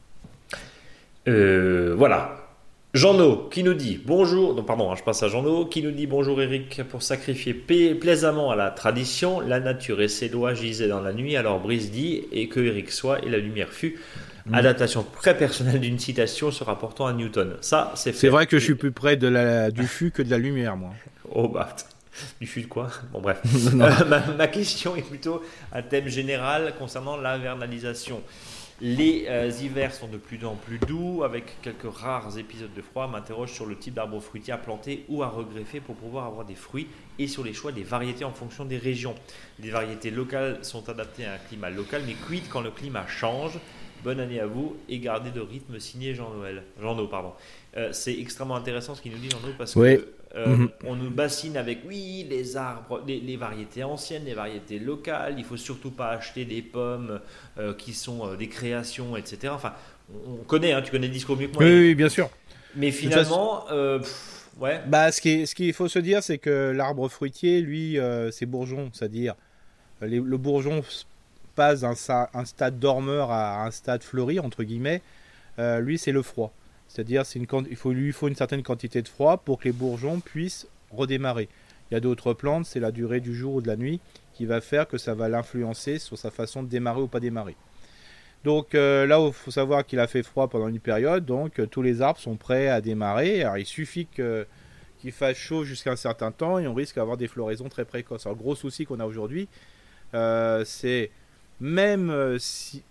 Euh, voilà. Jean-No qui nous dit bonjour, non pardon, hein, je passe à Jean-No qui nous dit bonjour Eric, pour sacrifier plaisamment à la tradition, la nature et ses lois gisaient dans la nuit, alors Brice dit et que Eric soit et la lumière fut. Mm. Adaptation très personnelle d'une citation se rapportant à Newton. Ça, c'est C'est vrai que je suis plus près de la, du fût que de la lumière, moi. Oh bah, du fût de quoi? Bon bref. Euh, ma, ma, question est plutôt un thème général concernant l'invernalisation. Les euh, hivers sont de plus en plus doux, avec quelques rares épisodes de froid. M'interroge sur le type d'arbre fruitier à planter ou à regreffer pour pouvoir avoir des fruits et sur les choix des variétés en fonction des régions. Les variétés locales sont adaptées à un climat local, mais quid quand le climat change Bonne année à vous et gardez de rythme signé Jean-Noël. Jean-No, pardon. Euh, c'est extrêmement intéressant ce qu'il nous dit Jean-No parce que euh, mhm. On nous bassine avec, oui, les arbres, les, variétés anciennes, les variétés locales. Il faut surtout pas acheter des pommes euh, qui sont euh, des créations, etc. Enfin, on, connaît, hein, tu connais le discours mieux que moi. Oui, bien sûr. Mais finalement, ouais. Bah, ce qu'il ce faut se dire, c'est que l'arbre fruitier, lui, c'est bourgeon, c'est-à-dire le bourgeon passe d'un un stade dormeur à un stade fleuri, entre guillemets. lui, c'est le froid. C'est-à-dire qu'il faut, lui faut une certaine quantité de froid pour que les bourgeons puissent redémarrer. Il y a d'autres plantes, c'est la durée du jour ou de la nuit qui va faire que ça va l'influencer sur sa façon de démarrer ou pas démarrer. Donc euh, là, il faut savoir qu'il a fait froid pendant une période, donc euh, tous les arbres sont prêts à démarrer. Alors il suffit qu'il fasse chaud jusqu'à un certain temps et on risque d'avoir des floraisons très précoces. Alors le gros souci qu'on a aujourd'hui, euh, c'est même si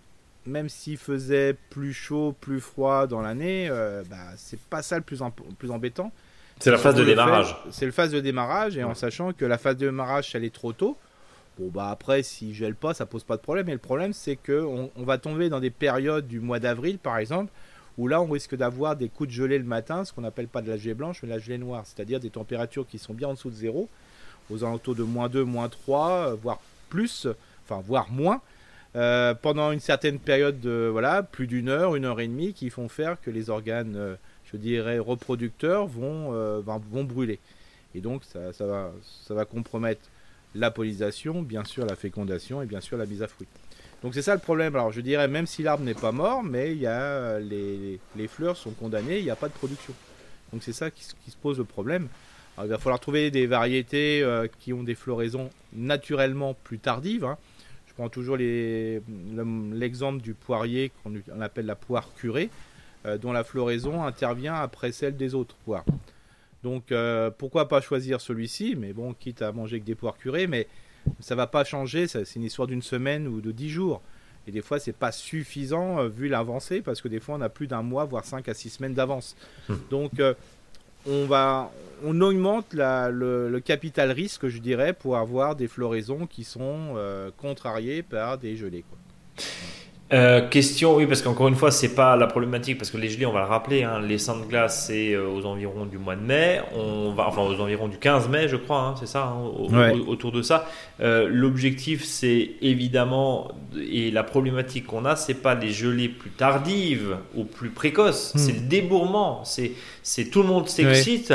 même s'il faisait plus chaud, plus froid dans l'année, euh, bah, c'est pas ça le plus, plus embêtant. C'est la phase de démarrage. C'est le phase de démarrage, et en sachant que la phase de démarrage, elle est trop tôt. Bon, bah après, si gèle pas, ça pose pas de problème. Mais le problème, c'est qu'on on va tomber dans des périodes du mois d'avril, par exemple, où là, on risque d'avoir des coups de gelée le matin, ce qu'on appelle pas de la gelée blanche, mais de la gelée noire, c'est-à-dire des températures qui sont bien en dessous de zéro, aux alentours de moins 2, moins 3, euh, voire plus, enfin, voire moins. Euh, pendant une certaine période de voilà plus d'une heure, une heure et demie, qui font faire que les organes, euh, je dirais, reproducteurs vont, euh, vont brûler. Et donc ça, va, ça va compromettre la pollinisation, bien sûr la fécondation et bien sûr la mise à fruit. Donc c'est ça le problème. Alors je dirais même si l'arbre n'est pas mort, mais il y a les, les, fleurs sont condamnées, il n'y a pas de production. Donc c'est ça qui, se pose le problème. Alors, il va falloir trouver des variétés qui ont des floraisons naturellement plus tardives. Hein. Je prends toujours l'exemple du poirier qu'on appelle la poire curée, euh, dont la floraison intervient après celle des autres poires. Donc euh, pourquoi pas choisir celui-ci, mais bon, quitte à manger que des poires curées, mais ça va pas changer, c'est une histoire d'une semaine ou de dix jours. Et des fois, c'est pas suffisant euh, vu l'avancée, parce que des fois, on a plus d'un mois, voire cinq à six semaines d'avance. Hmm. Donc, on va, on augmente le, capital risque, je dirais, pour avoir des floraisons qui sont contrariées par des gelées. Quoi. Euh, question, oui, parce qu'encore une fois, c'est pas la problématique, parce que les gelées, on va le rappeler, hein, les sangs de glace, c'est euh, aux environs du mois de mai, on va, enfin aux environs du 15 mai, je crois, hein, c'est ça, hein, autour de ça. Euh, l'objectif, c'est évidemment, et la problématique qu'on a, c'est pas les gelées plus tardives ou plus précoces, hmm. c'est le débourrement, c'est tout le monde s'excite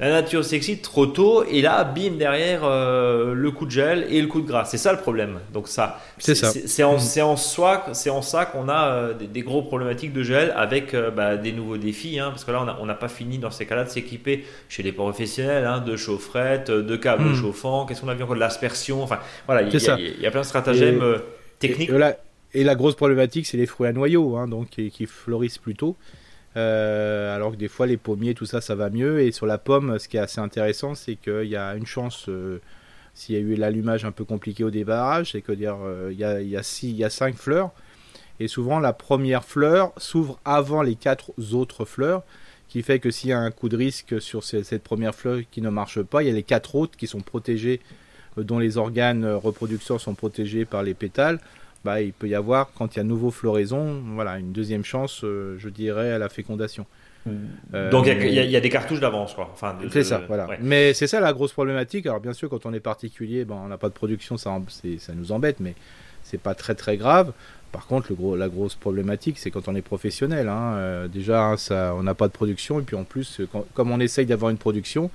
la nature s'excite trop tôt et là, bim, derrière euh, le coup de gel et le coup de gras. C'est ça le problème. Donc ça, c'est ça. C'est en, mm. en, soi, c'est en ça qu'on a euh, des, gros problématiques de gel avec euh, bah, des nouveaux défis, hein, parce que là, on n'a pas fini dans ces cas-là de s'équiper chez les professionnels hein, de chaufferettes, de câbles mm. chauffants. Qu'est-ce qu'on a vu encore? De l'aspersion. Enfin, voilà, il y, a plein de stratagèmes techniques. Et, la, grosse problématique, c'est les fruits à noyaux, hein, donc qui, qui fleurissent plus tôt. Euh, alors que des fois les pommiers, tout ça, ça va mieux. Et sur la pomme, ce qui est assez intéressant, c'est qu'il y a une chance, euh, s'il y a eu l'allumage un peu compliqué au débarrage, c'est que dire, euh, il, y a, y a y a cinq fleurs. Et souvent la première fleur s'ouvre avant les quatre autres fleurs, qui fait que s'il y a un coup de risque sur cette première fleur qui ne marche pas, il y a les quatre autres qui sont protégées, dont les organes reproducteurs sont protégés par les pétales bah, il peut y avoir, quand il y a nouveau floraison, voilà, une deuxième chance, euh, je dirais, à la fécondation. Euh, Donc il y, a des cartouches d'avance, quoi. Enfin, c'est ça, voilà. Mais c'est ça la grosse problématique. Alors bien sûr, quand on est particulier, ben, on n'a pas de production, ça, ça nous embête, mais c'est pas très très grave. Par contre, le gros, la grosse problématique, c'est quand on est professionnel. Hein. Euh, déjà, ça, on n'a pas de production, et puis en plus, comme on essaye d'avoir une production,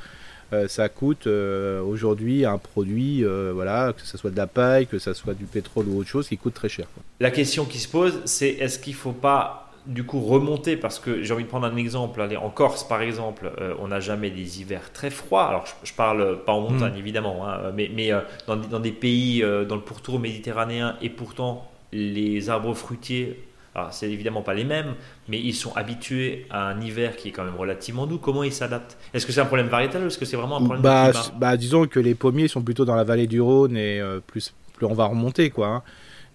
ça coûte euh, aujourd'hui un produit, euh, voilà, que ce soit de la paille, que ce soit du pétrole ou autre chose, qui coûte très cher. La question qui se pose, c'est est-ce qu'il ne faut pas du coup remonter? Parce que j'ai envie de prendre un exemple. Allez, en Corse, par exemple, on n'a jamais des hivers très froids. Alors, je, ne parle pas en montagne, hmm. évidemment, hein, mais, mais dans, dans, des pays dans le pourtour méditerranéen et pourtant les arbres fruitiers alors, c'est évidemment pas les mêmes, mais ils sont habitués à un hiver qui est quand même relativement doux. Comment ils s'adaptent? Est-ce que c'est un problème variétal ou est-ce que c'est vraiment un problème bah, bah, Disons que les pommiers sont plutôt dans la vallée du Rhône et euh, plus, plus on va remonter, quoi. Hein.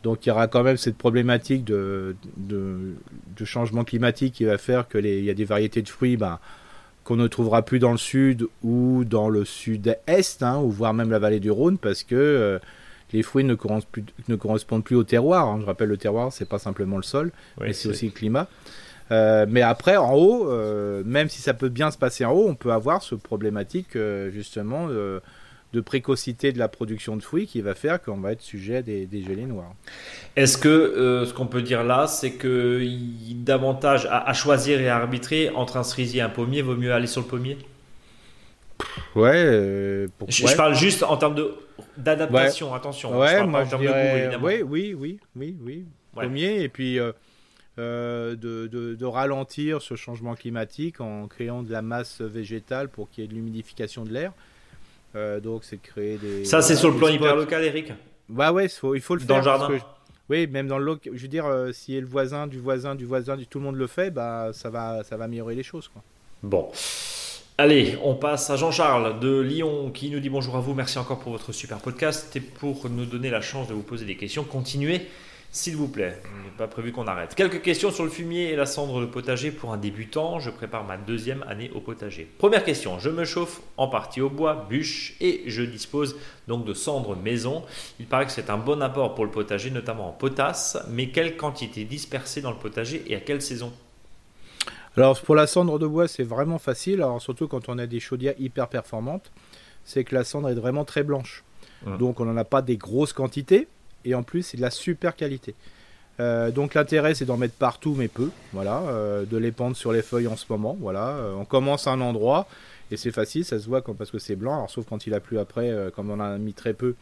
Donc, il y aura quand même cette problématique de, de, changement climatique qui va faire qu'il y a des variétés de fruits bah, qu'on ne trouvera plus dans le sud ou dans le sud-est, hein, ou voire même la vallée du Rhône, parce que. Euh, les fruits ne correspondent plus, au terroir. Hein. Je rappelle, le terroir, c'est pas simplement le sol, mais c'est aussi le climat. Euh, mais après, en haut, euh, même si ça peut bien se passer en haut, on peut avoir ce problématique euh, justement de précocité de la production de fruits qui va faire qu'on va être sujet à des, gelées noires. Est-ce que ce qu'on peut dire là, c'est que davantage à, choisir et à arbitrer entre un cerisier et un pommier, vaut mieux aller sur le pommier? Ouais. je, parle juste en termes de d'adaptation, attention. Ouais, moi je dirais, oui, oui, oui, oui, oui. Premier, et puis euh, euh, de, de, ralentir ce changement climatique en créant de la masse végétale pour qu'il y ait de l'humidification de l'air. Euh, donc c'est créer des. Ça c'est sur le plan hyper local, Eric? Bah ouais, il faut, il faut le faire. Dans le jardin. oui, même dans le Je veux dire, si le voisin du voisin du voisin, tout le monde le fait, bah ça va, ça va améliorer les choses, quoi. Bon. Allez, on passe à Jean-Charles de Lyon qui nous dit bonjour à vous, merci encore pour votre super podcast et pour nous donner la chance de vous poser des questions. Continuez, s'il vous plaît. Il n'est pas prévu qu'on arrête. Quelques questions sur le fumier et la cendre de potager pour un débutant. Je prépare ma deuxième année au potager. Première question, je me chauffe en partie au bois, bûche et je dispose donc de cendre maison. Il paraît que c'est un bon apport pour le potager, notamment en potasse, mais quelle quantité dispersée dans le potager et à quelle saison? Alors pour la cendre de bois, c'est vraiment facile, alors surtout quand on a des chaudières hyper performantes, c'est que la cendre est vraiment très blanche. Donc on n'en a pas des grosses quantités, et en plus c'est de la super qualité. Euh, donc l'intérêt c'est d'en mettre partout mais peu, voilà, euh, de les pendre sur les feuilles en ce moment, voilà. Euh, on commence à un endroit et c'est facile, ça se voit parce que c'est blanc, alors sauf quand il a plu après, comme on en a mis très peu,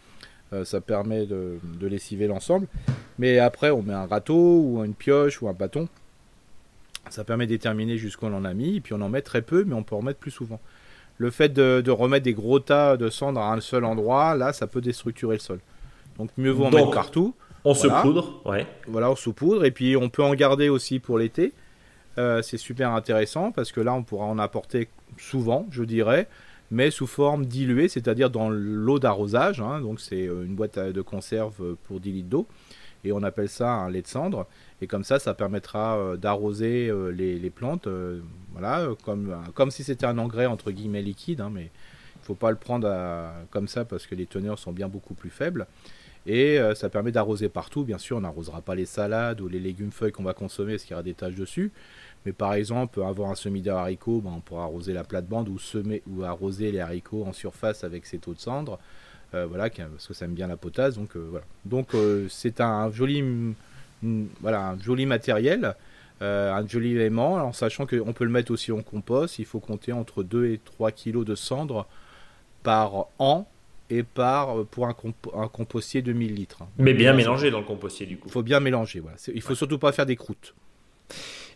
ça permet de, lessiver l'ensemble. Mais après, on met un râteau ou une pioche ou un bâton. Ça permet de déterminer jusqu'où on en a mis. Et puis on en met très peu, mais on peut en mettre plus souvent. Le fait de, remettre des gros tas de cendres à un seul endroit, là, ça peut déstructurer le sol. Donc mieux vaut en mettre partout. On se poudre, ouais. Voilà, on saupoudre. Et puis on peut en garder aussi pour l'été. Euh, c'est super intéressant parce que là, on pourra en apporter souvent, je dirais, mais sous forme diluée, c'est-à-dire dans l'eau d'arrosage. Hein. donc c'est euh, une boîte de conserve pour 10 litres d'eau. Et on appelle ça un lait de cendre. Et comme ça, ça permettra euh, d'arroser les, plantes, voilà, comme, si c'était un engrais entre guillemets liquide, hein, mais il ne faut pas le prendre comme ça parce que les teneurs sont bien beaucoup plus faibles. Et ça permet d'arroser partout. Bien sûr, on n'arrosera pas les salades ou les légumes feuilles qu'on va consommer parce qu'il y aura des taches dessus. Mais par exemple, avoir un semis de haricots, ben, on pourra arroser la plate-bande ou, semer, ou arroser les haricots en surface avec ces taux de cendre. Euh, voilà, parce que ça aime bien la potasse. Donc euh, voilà. Donc euh, c'est un joli, voilà, un joli matériel, un joli élément, en sachant qu'on peut le mettre aussi en compost. Il faut compter entre 2 et 3 kg de cendre par an et par pour un, un compostier de 1000 litres. Mais bien mélangé dans le compostier du coup. Il faut bien mélanger. Voilà. Il faut surtout pas faire des croûtes.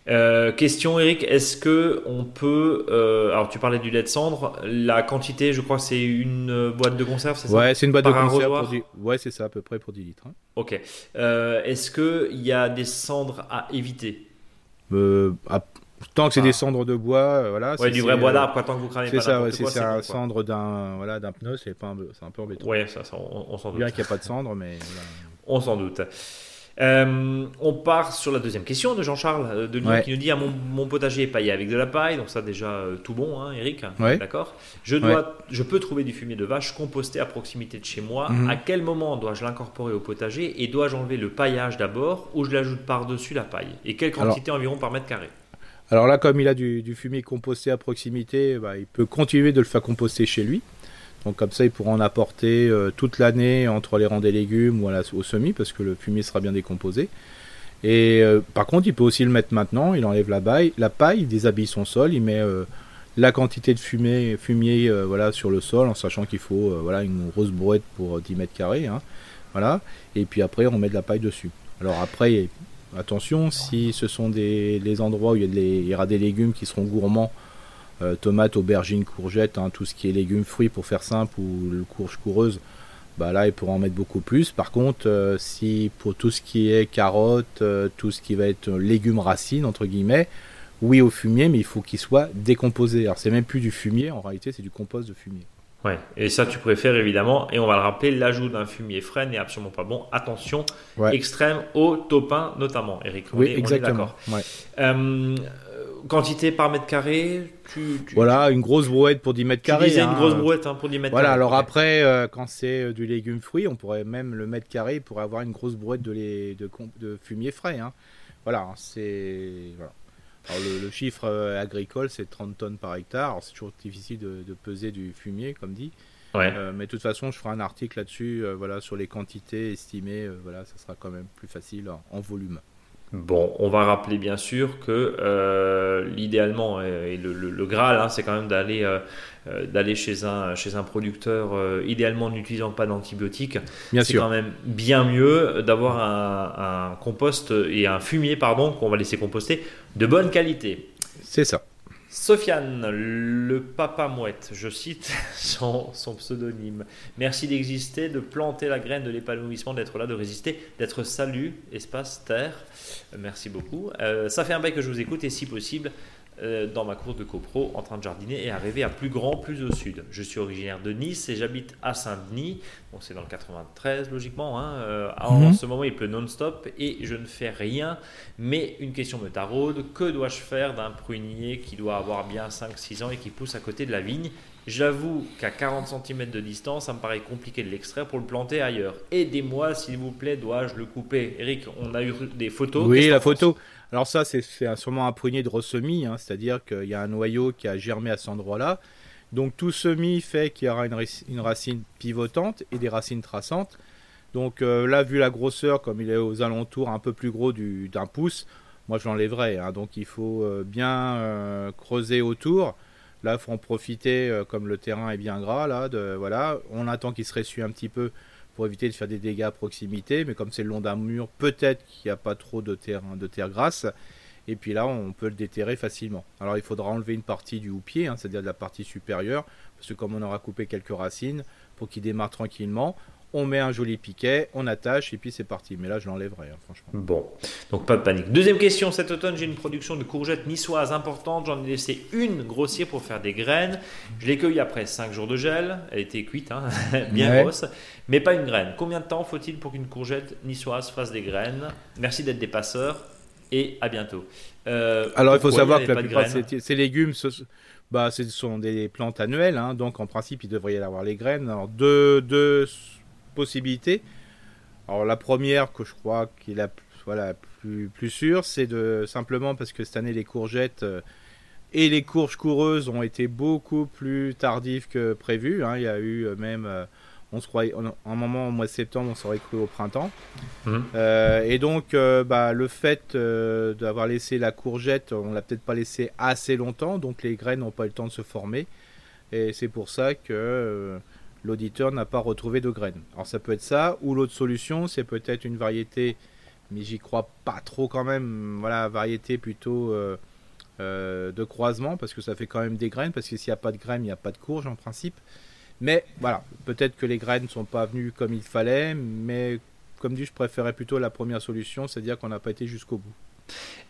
Euh, question Eric, est-ce que on peut, euh, alors tu parlais du lait de cendre, la quantité, je crois que c'est une boîte de conserve, c'est ça Ouais, c'est une boîte de conserve. Pour Ouais, c'est ça, à peu près pour 10 litres. Hein. Ok. Euh, est-ce qu'il y a des cendres à éviter? Tant que c'est des ah. cendres de bois, voilà. Ouais, du vrai bois d'arbre, tant que vous cramez pas. C'est ça, c'est un cendre d'un voilà, d'un pneu, c'est un, un peu embêtant. Ouais, ça, on, s'en doute. Bien qu'il n'y a pas de cendre, mais. On s'en doute. Euh, on part sur la deuxième question de Jean-Charles euh, de Lyon qui nous dit ah, mon, potager est paillé avec de la paille, donc ça déjà euh, tout bon, hein, Eric. D'accord. Je dois, je peux trouver du fumier de vache composté à proximité de chez moi. Mhm. À quel moment dois-je l'incorporer au potager et dois-je enlever le paillage d'abord ou je l'ajoute par dessus la paille? Et quelle quantité environ par mètre carré? Alors là, comme il a du, fumier composté à proximité, bah, il peut continuer de le faire composter chez lui. Donc comme ça, il pourra en apporter euh, toute l'année entre les rangs des légumes ou au semis, parce que le fumier sera bien décomposé. Et euh, par contre, il peut aussi le mettre maintenant. Il enlève la paille, la paille, il déshabille son sol, il met euh, la quantité de fumier, voilà, sur le sol, en sachant qu'il faut voilà, une grosse brouette pour 10 mètres carrés. Hein, voilà. Et puis après, on met de la paille dessus. Alors après, attention, si ce sont des les endroits où il y aura des légumes qui seront gourmands, euh, tomates, aubergines, courgettes, hein, tout ce qui est légumes, fruits pour faire simple ou courge coureuse, bah là il pourra en mettre beaucoup plus. Par contre, euh, si pour tout ce qui est carottes, euh, tout ce qui va être légumes racines entre guillemets, oui au fumier, mais il faut qu'il soit décomposé. Alors c'est même plus du fumier, en réalité c'est du compost de fumier. Ouais, et ça tu préfères évidemment, et on va le rappeler, l'ajout d'un fumier frais n'est absolument pas bon. Attention, extrême au topin notamment, Eric. oui, exactement. Ouais quantité par mètre carré Voilà, une grosse brouette pour 10 mètres carrés. Tu disais une grosse brouette hein, pour 10 mètres voilà, alors après, euh, quand c'est euh, du légume fruit, on pourrait même le mètre carré pourrait avoir une grosse brouette de, de, fumier frais. Hein. Voilà, c'est. Le, chiffre euh, agricole, c'est 30 tonnes par hectare. C'est toujours difficile de, peser du fumier, comme dit. mais de toute façon, je ferai un article là-dessus, voilà, sur les quantités estimées. voilà, ça sera quand même plus facile en volume. Bon, on va rappeler bien sûr que euh, l'idéalement et le, Graal, hein, c'est quand même d'aller euh, euh, d'aller chez un chez un producteur, idéalement n'utilisant pas d'antibiotiques. C'est quand même bien mieux d'avoir un, compost et un fumier pardon qu'on va laisser composter de bonne qualité. C'est ça. Sofiane, le papa mouette, je cite son, pseudonyme. Merci d'exister, de planter la graine de l'épanouissement, d'être là, de résister, d'être salut, espace, terre. Merci beaucoup. Euh, ça fait un bail que je vous écoute et si possible, euh, dans ma course de copro en train de jardiner et arriver à plus grand, plus au sud. Je suis originaire de Nice et j'habite à Saint-Denis. Bon, c'est dans le 93 logiquement. Hein. Euh, en mhm. ce moment, il pleut non-stop et je ne fais rien. Mais une question me taraude que dois-je faire d'un prunier qui doit avoir bien 5-6 ans et qui pousse à côté de la vigne? J'avoue qu'à 40 cm de distance, ça me paraît compliqué de l'extraire pour le planter ailleurs. Aidez-moi, s'il vous plaît, dois-je le couper? Eric, on a eu des photos. Oui, la photo. Alors ça, c'est sûrement un prunier de ressemis, hein, c'est-à-dire qu'il y a un noyau qui a germé à cet endroit-là. Donc tout semis fait qu'il y aura une, racine pivotante et des racines traçantes. Donc euh, là, vu la grosseur, comme il est aux alentours un peu plus gros d'un pouce, moi je l'enlèverai. Hein. donc il faut euh, bien euh, creuser autour. Là, il faut en profiter, comme le terrain est bien gras. Là, de, voilà, on attend qu'il se ressuie un petit peu pour éviter de faire des dégâts à proximité. Mais comme c'est le long d'un mur, peut-être qu'il n'y a pas trop de terre, de terre grasse. Et puis là, on peut le déterrer facilement. Alors il faudra enlever une partie du houppier, hein, c'est-à-dire de la partie supérieure, parce que comme on aura coupé quelques racines, pour qu'il démarre tranquillement, on met un joli piquet, on attache et puis c'est parti. Mais là, je l'enlèverai, hein, franchement. Bon, donc pas de panique. Deuxième question, cet automne, j'ai une production de courgettes niçoises importante. J'en ai laissé une grossière pour faire des graines. Je l'ai cueillie après 5 jours de gel. Elle était cuite, hein, bien grosse, mais pas une graine. Combien de temps faut-il pour qu'une courgette niçoise fasse des graines? Merci d'être des passeurs et à bientôt. Euh, Alors, il faut savoir que la plupart de ces, légumes, ce, bah, ce sont des plantes annuelles, hein, donc en principe, il devrait y avoir les graines. Alors, deux, deux possibilités. Alors la première que je crois qui est la voilà, plus, plus sûre, c'est de simplement parce que cette année les courgettes euh, et les courges coureuses ont été beaucoup plus tardives que prévu. Hein. Il y a eu euh, même, euh, on se croyait, un moment au mois de septembre, on s'aurait cru au printemps. Mmh. et donc, bah, le fait d'avoir laissé la courgette, on l'a peut-être pas laissé assez longtemps, donc les graines n'ont pas eu le temps de se former. Et c'est pour ça que l'auditeur n'a pas retrouvé de graines. Alors ça peut être ça, ou l'autre solution, c'est peut-être une variété, mais j'y crois pas trop quand même, voilà, variété plutôt euh, euh, de croisement, parce que ça fait quand même des graines, parce que s'il n'y a pas de graines, il n'y a pas de courge en principe. Mais voilà, peut-être que les graines ne sont pas venues comme il fallait, mais comme dit, je préférais plutôt la première solution, c'est-à-dire qu'on n'a pas été jusqu'au bout.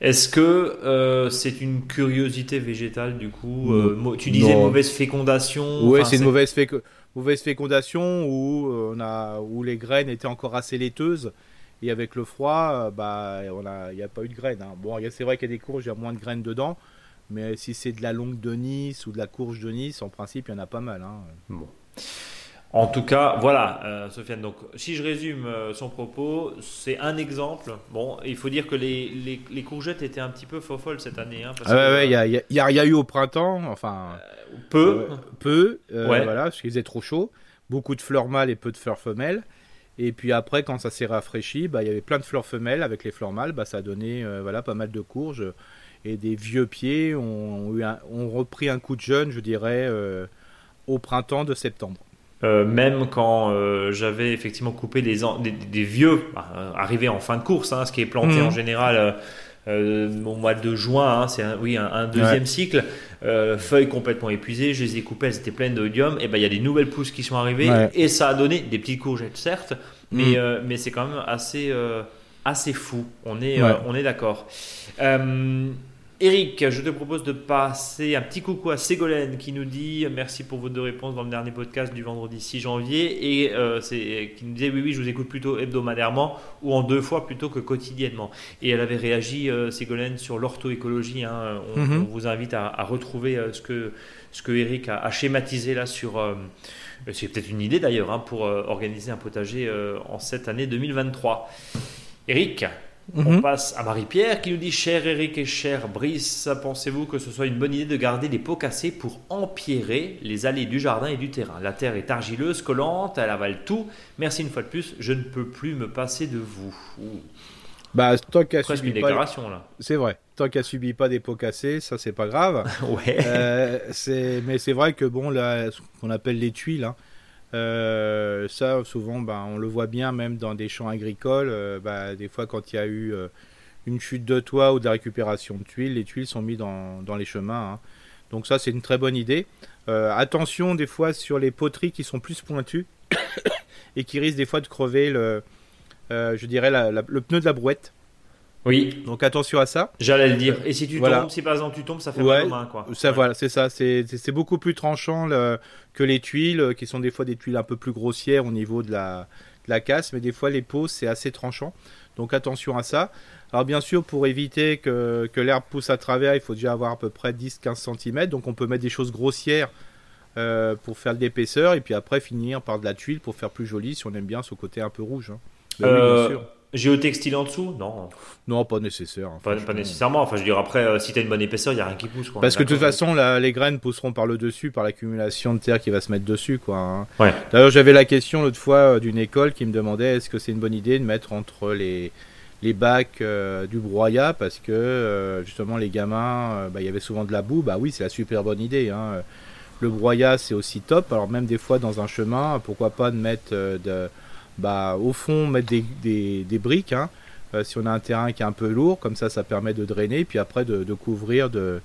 Est-ce que euh, c'est une curiosité végétale du coup Tu disais mauvaise fécondation. Oui, c'est une mauvaise fécondation mauvaise fécondation où, euh, on a, où les graines étaient encore assez laiteuses. Et avec le froid, euh, bah, il n'y a pas eu de graines. Hein. Bon, c'est vrai qu'il y a des courges, il y a moins de graines dedans. Mais si c'est de la longue de Nice ou de la courge de Nice, en principe, il y en a pas mal. Hein. Bon. En tout cas, voilà, euh, Sofiane. Donc, si je résume euh, son propos, c'est un exemple. Bon, il faut dire que les, les, courgettes étaient un petit peu folles cette année. Hein, ah ouais, il y, a, y, a, eu au printemps, enfin. Euh, peu. peu, voilà, parce qu'il faisait trop chaud. Beaucoup de fleurs mâles et peu de fleurs femelles. Et puis après, quand ça s'est rafraîchi, bah, il y avait plein de fleurs femelles avec les fleurs mâles. Bah, ça a donné voilà, pas mal de courges. Et des vieux pieds ont, eu ont repris un coup de jeune, je dirais, au printemps de septembre. Euh, même quand euh, j'avais effectivement coupé des, des, vieux, bah, arrivés en fin de course, hein, ce qui est planté mhm. en général euh, au mois de juin, hein, c'est un, oui un, deuxième cycle, feuilles complètement épuisées, je les ai coupées, elles étaient pleines d'odium, et ben il y a des nouvelles pousses qui sont arrivées, et ça a donné des petites courgettes certes, mais, mhm. mais c'est quand même assez, assez fou, on est, on est d'accord. Eric, je te propose de passer un petit coucou à Ségolène qui nous dit merci pour vos deux réponses dans le dernier podcast du vendredi 6 janvier et euh, c'est, qui nous disait oui oui je vous écoute plutôt hebdomadairement ou en deux fois plutôt que quotidiennement. Et elle avait réagi euh, Ségolène sur l'orthoécologie. Hein. Mhm. On, vous invite à, retrouver euh, ce que ce que Eric a, schématisé là sur c'est peut-être une idée d'ailleurs hein, pour organiser un potager en cette année 2023. Eric, on mhm. passe à Marie-Pierre qui nous dit Cher Eric et cher Brice, pensez-vous que ce soit une bonne idée de garder des pots cassés pour empirer les allées du jardin et du terrain? La terre est argileuse, collante, elle avale tout. Merci une fois de plus, je ne peux plus me passer de vous. Bah, tant qu'elle Presque une déclaration là. C'est vrai. Tant qu'elle subit pas des pots cassés, ça c'est pas grave. ouais. Euh, mais c'est vrai que bon, là, ce qu'on appelle les tuiles, hein, euh, ça, souvent, bah, on le voit bien même dans des champs agricoles. Euh, bah, des fois, quand il y a eu euh, une chute de toit ou de la récupération de tuiles, les tuiles sont mises dans, les chemins. Hein. Donc ça, c'est une très bonne idée. attention des fois sur les poteries qui sont plus pointues et qui risquent des fois de crever je dirais le pneu de la brouette. Oui. Donc attention à ça. J'allais le dire. Et si tu tombes, si par exemple tu tombes, ça fait mal aux mains, quoi. Ça, voilà, c'est ça. C'est beaucoup plus tranchant que les tuiles, qui sont des fois des tuiles un peu plus grossières au niveau de la, de la casse, mais des fois les peaux c'est assez tranchant. Donc attention à ça. Alors bien sûr, pour éviter que, que l'herbe pousse à travers, il faut déjà avoir à peu près 10-15 cm. Donc on peut mettre des choses grossières euh, pour faire de l'épaisseur, et puis après finir par de la tuile pour faire plus joli si on aime bien ce côté un peu rouge. Hein. Euh, bien sûr. Géotextile en dessous Non. Non, pas nécessaire. Hein, pas, nécessairement. Enfin, je veux dire, après, euh, si tu as une bonne épaisseur, il n'y a rien qui pousse. Quoi. Parce que de toute façon, les graines pousseront par le dessus, par l'accumulation de terre qui va se mettre dessus. Quoi, hein. ouais. D'ailleurs, j'avais la question l'autre fois euh, d'une école qui me demandait est-ce que c'est une bonne idée de mettre entre les, les bacs euh, du broyat parce que justement, les gamins, bah, il y avait souvent de la boue. Bah oui, c'est la super bonne idée. Hein. Le broyat, c'est aussi top. Alors, même des fois, dans un chemin, pourquoi pas de mettre de bah, au fond, mettre des, briques. Hein. si on a un terrain qui est un peu lourd, comme ça, ça permet de drainer, puis après de, couvrir de,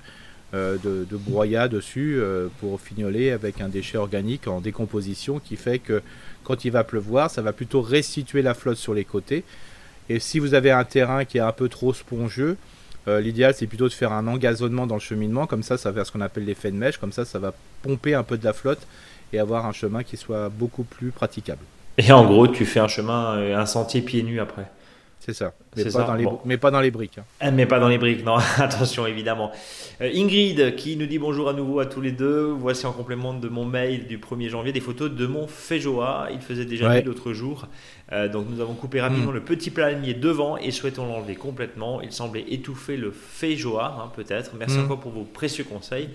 broyat dessus pour fignoler avec un déchet organique en décomposition qui fait que quand il va pleuvoir, ça va plutôt restituer la flotte sur les côtés. Et si vous avez un terrain qui est un peu trop spongieux, euh, l'idéal c'est plutôt de faire un engazonnement dans le cheminement, comme ça ça va faire ce qu'on appelle l'effet de mèche, comme ça ça va pomper un peu de la flotte et avoir un chemin qui soit beaucoup plus praticable. Et en gros, tu fais un chemin, un sentier pieds nus après. C'est ça. Mais pas, Dans les, mais pas dans les briques. Hein. Ah, mais pas dans les briques, non. Attention, évidemment. Euh, Ingrid, qui nous dit bonjour à nouveau à tous les deux. Voici en complément de mon mail du 1er janvier des photos de mon Feijoa. Il faisait déjà nuit l'autre jour. Euh, donc nous avons coupé rapidement mm. le petit palmier devant et souhaitons l'enlever complètement. Il semblait étouffer le Feijoa, hein, peut-être. Merci mm. encore pour vos précieux conseils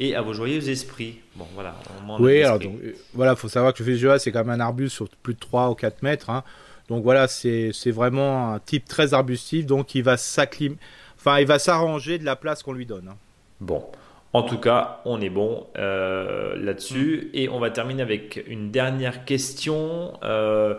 et à vos joyeux esprits. Bon, voilà. oui, alors donc, euh, voilà, faut savoir que le Feijoa, c'est quand même un arbuste sur plus de 3 ou 4 mètres. Hein. Donc voilà, c'est vraiment un type très arbustif, donc il va enfin il va s'arranger de la place qu'on lui donne. Hein. Bon, en tout cas, on est bon euh, là-dessus. Mm. Et on va terminer avec une dernière question. Euh,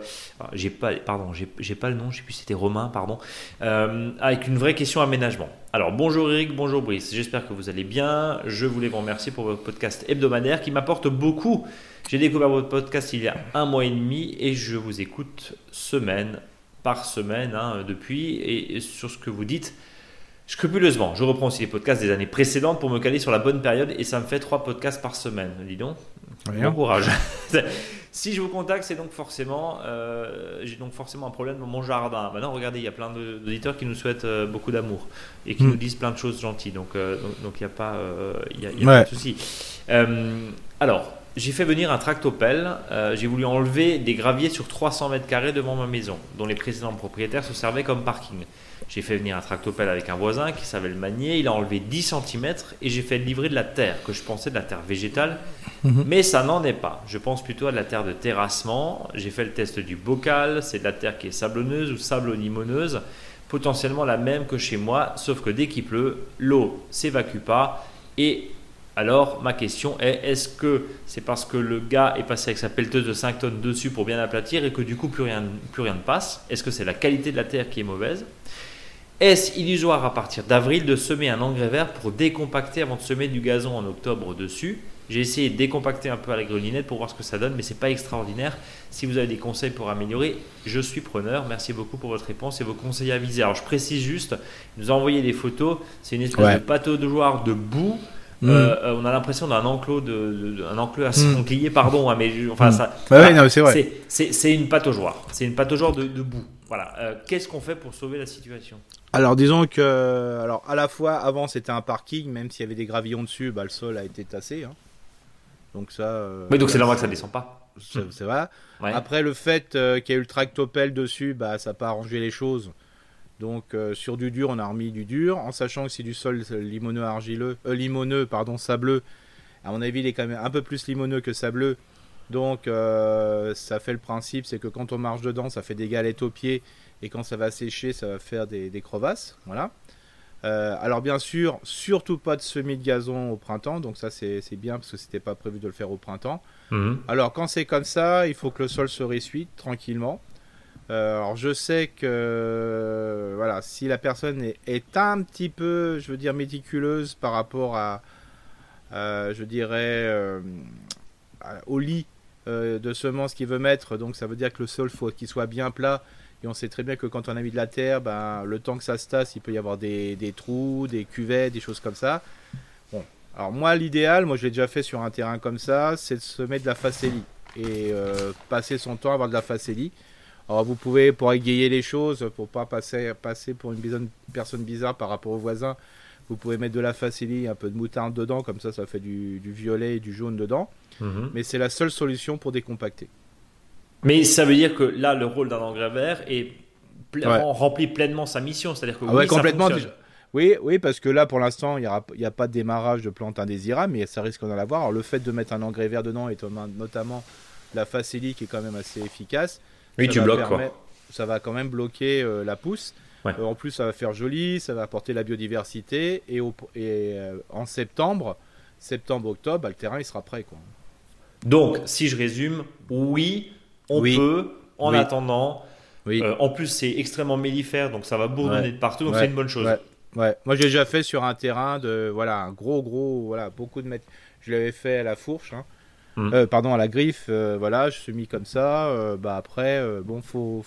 j'ai pas, pardon, j'ai pas le nom, je sais plus si c'était Romain, pardon. Euh, avec une vraie question aménagement. Alors, bonjour Eric, bonjour Brice. J'espère que vous allez bien. Je voulais vous remercier pour votre podcast hebdomadaire qui m'apporte beaucoup j'ai découvert votre podcast il y a un mois et demi et je vous écoute semaine par semaine hein, depuis et sur ce que vous dites scrupuleusement. Je reprends aussi les podcasts des années précédentes pour me caler sur la bonne période et ça me fait trois podcasts par semaine. Dis donc, bon courage. si je vous contacte, c'est donc forcément, euh, j'ai donc forcément un problème dans mon jardin. Maintenant, regardez, il y a plein d'auditeurs qui nous souhaitent euh, beaucoup d'amour et qui hmm. nous disent plein de choses gentilles. Donc, euh, donc, il n'y a pas, il y a, pas de souci. alors j'ai fait venir un tractopelle. Euh, j'ai voulu enlever des graviers sur 300 mètres carrés devant ma maison, dont les précédents propriétaires se servaient comme parking. J'ai fait venir un tractopelle avec un voisin qui savait le manier. Il a enlevé 10 cm et j'ai fait livrer de la terre, que je pensais de la terre végétale. Mhm. Mais ça n'en est pas. Je pense plutôt à de la terre de terrassement. J'ai fait le test du bocal. C'est de la terre qui est sablonneuse ou sable-limoneuse. Potentiellement la même que chez moi, sauf que dès qu'il pleut, l'eau s'évacue pas et alors ma question est, est-ce que c'est parce que le gars est passé avec sa pelleteuse de 5 tonnes dessus pour bien aplatir et que du coup plus rien, plus rien ne passe? Est-ce que c'est la qualité de la terre qui est mauvaise? Est-ce illusoire à partir d'avril de semer un engrais vert pour décompacter avant de semer du gazon en octobre dessus? J'ai essayé de décompacter un peu à la grelinette pour voir ce que ça donne, mais c'est pas extraordinaire. Si vous avez des conseils pour améliorer, je suis preneur. Merci beaucoup pour votre réponse et vos conseils avisés. Alors je précise juste, nous a envoyé des photos. C'est une espèce de pâteau de joueur de boue euh, mm. euh, on a l'impression d'un enclos de, un enclos à mm. pardon, hein, mais enfin ça. Bah c'est C'est une pataugeoire, c'est une pataugeoire de, de boue. Voilà. Euh, qu'est-ce qu'on fait pour sauver la situation? Alors disons que, alors à la fois avant c'était un parking, même s'il y avait des gravillons dessus, bah, le sol a été tassé. Hein. Donc ça. mais donc c'est normal que ça descend pas. C'est vrai. Après le fait qu'il y a eu le tractopelle dessus, bah ça n'a pas arrangé les choses. Donc euh, sur du dur, on a remis du dur, en sachant que c'est du sol limoneux argileux, euh, limoneux, pardon, sableux. À mon avis, il est quand même un peu plus limoneux que sableux. Donc euh, ça fait le principe, c'est que quand on marche dedans, ça fait des galettes aux pieds, et quand ça va sécher, ça va faire des, crevasses. Voilà. alors bien sûr, surtout pas de semis de gazon au printemps, donc ça c'est bien parce que c'était pas prévu de le faire au printemps. Mhm. Alors quand c'est comme ça, il faut que le sol se ressuite tranquillement. Euh, alors je sais que voilà, si la personne est, un petit peu, je veux dire, méticuleuse par rapport à, je dirais, euh, au lit euh, de semences qu'il veut mettre, donc ça veut dire que le sol faut qu'il soit bien plat. Et on sait très bien que quand on a mis de la terre, ben, le temps que ça se tasse, il peut y avoir des, des trous, des cuvets, des choses comme ça. Bon, alors moi l'idéal, moi je l'ai déjà fait sur un terrain comme ça, c'est de se mettre de la facélie et passer son temps à avoir de la facélie. Alors vous pouvez, pour égayer les choses, pour pas passer, passer pour une personne bizarre par rapport aux voisins, vous pouvez mettre de la facélie, un peu de moutarde dedans, comme ça ça fait du, violet et du jaune dedans. Mhm. Mais c'est la seule solution pour décompacter. Mais ça veut dire que là, le rôle d'un engrais vert est remplit pleinement sa mission. C'est-à-dire que ah oui, complètement. Oui, oui, parce que là, pour l'instant, il n'y a, pas de démarrage de plantes indésirables, mais ça risque d'en avoir. Alors, le fait de mettre un engrais vert dedans, et notamment la facélie qui est quand même assez efficace, oui, tu bloques quoi. Ça va quand même bloquer euh, la pousse. Euh, en plus, ça va faire joli, ça va apporter la biodiversité. Et, euh, en septembre, septembre-octobre, bah, le terrain il sera prêt. Quoi. Donc, si je résume, oui, on peut en attendant. Oui. en plus, c'est extrêmement mellifère, donc ça va bourdonner de partout, donc c'est une bonne chose. Ouais. Moi, j'ai déjà fait sur un terrain de voilà un gros gros voilà beaucoup de mètres. Je l'avais fait à la fourche. Hein. Mm. pardon, à la griffe, voilà, je suis mis comme ça. bah après, bon, faut,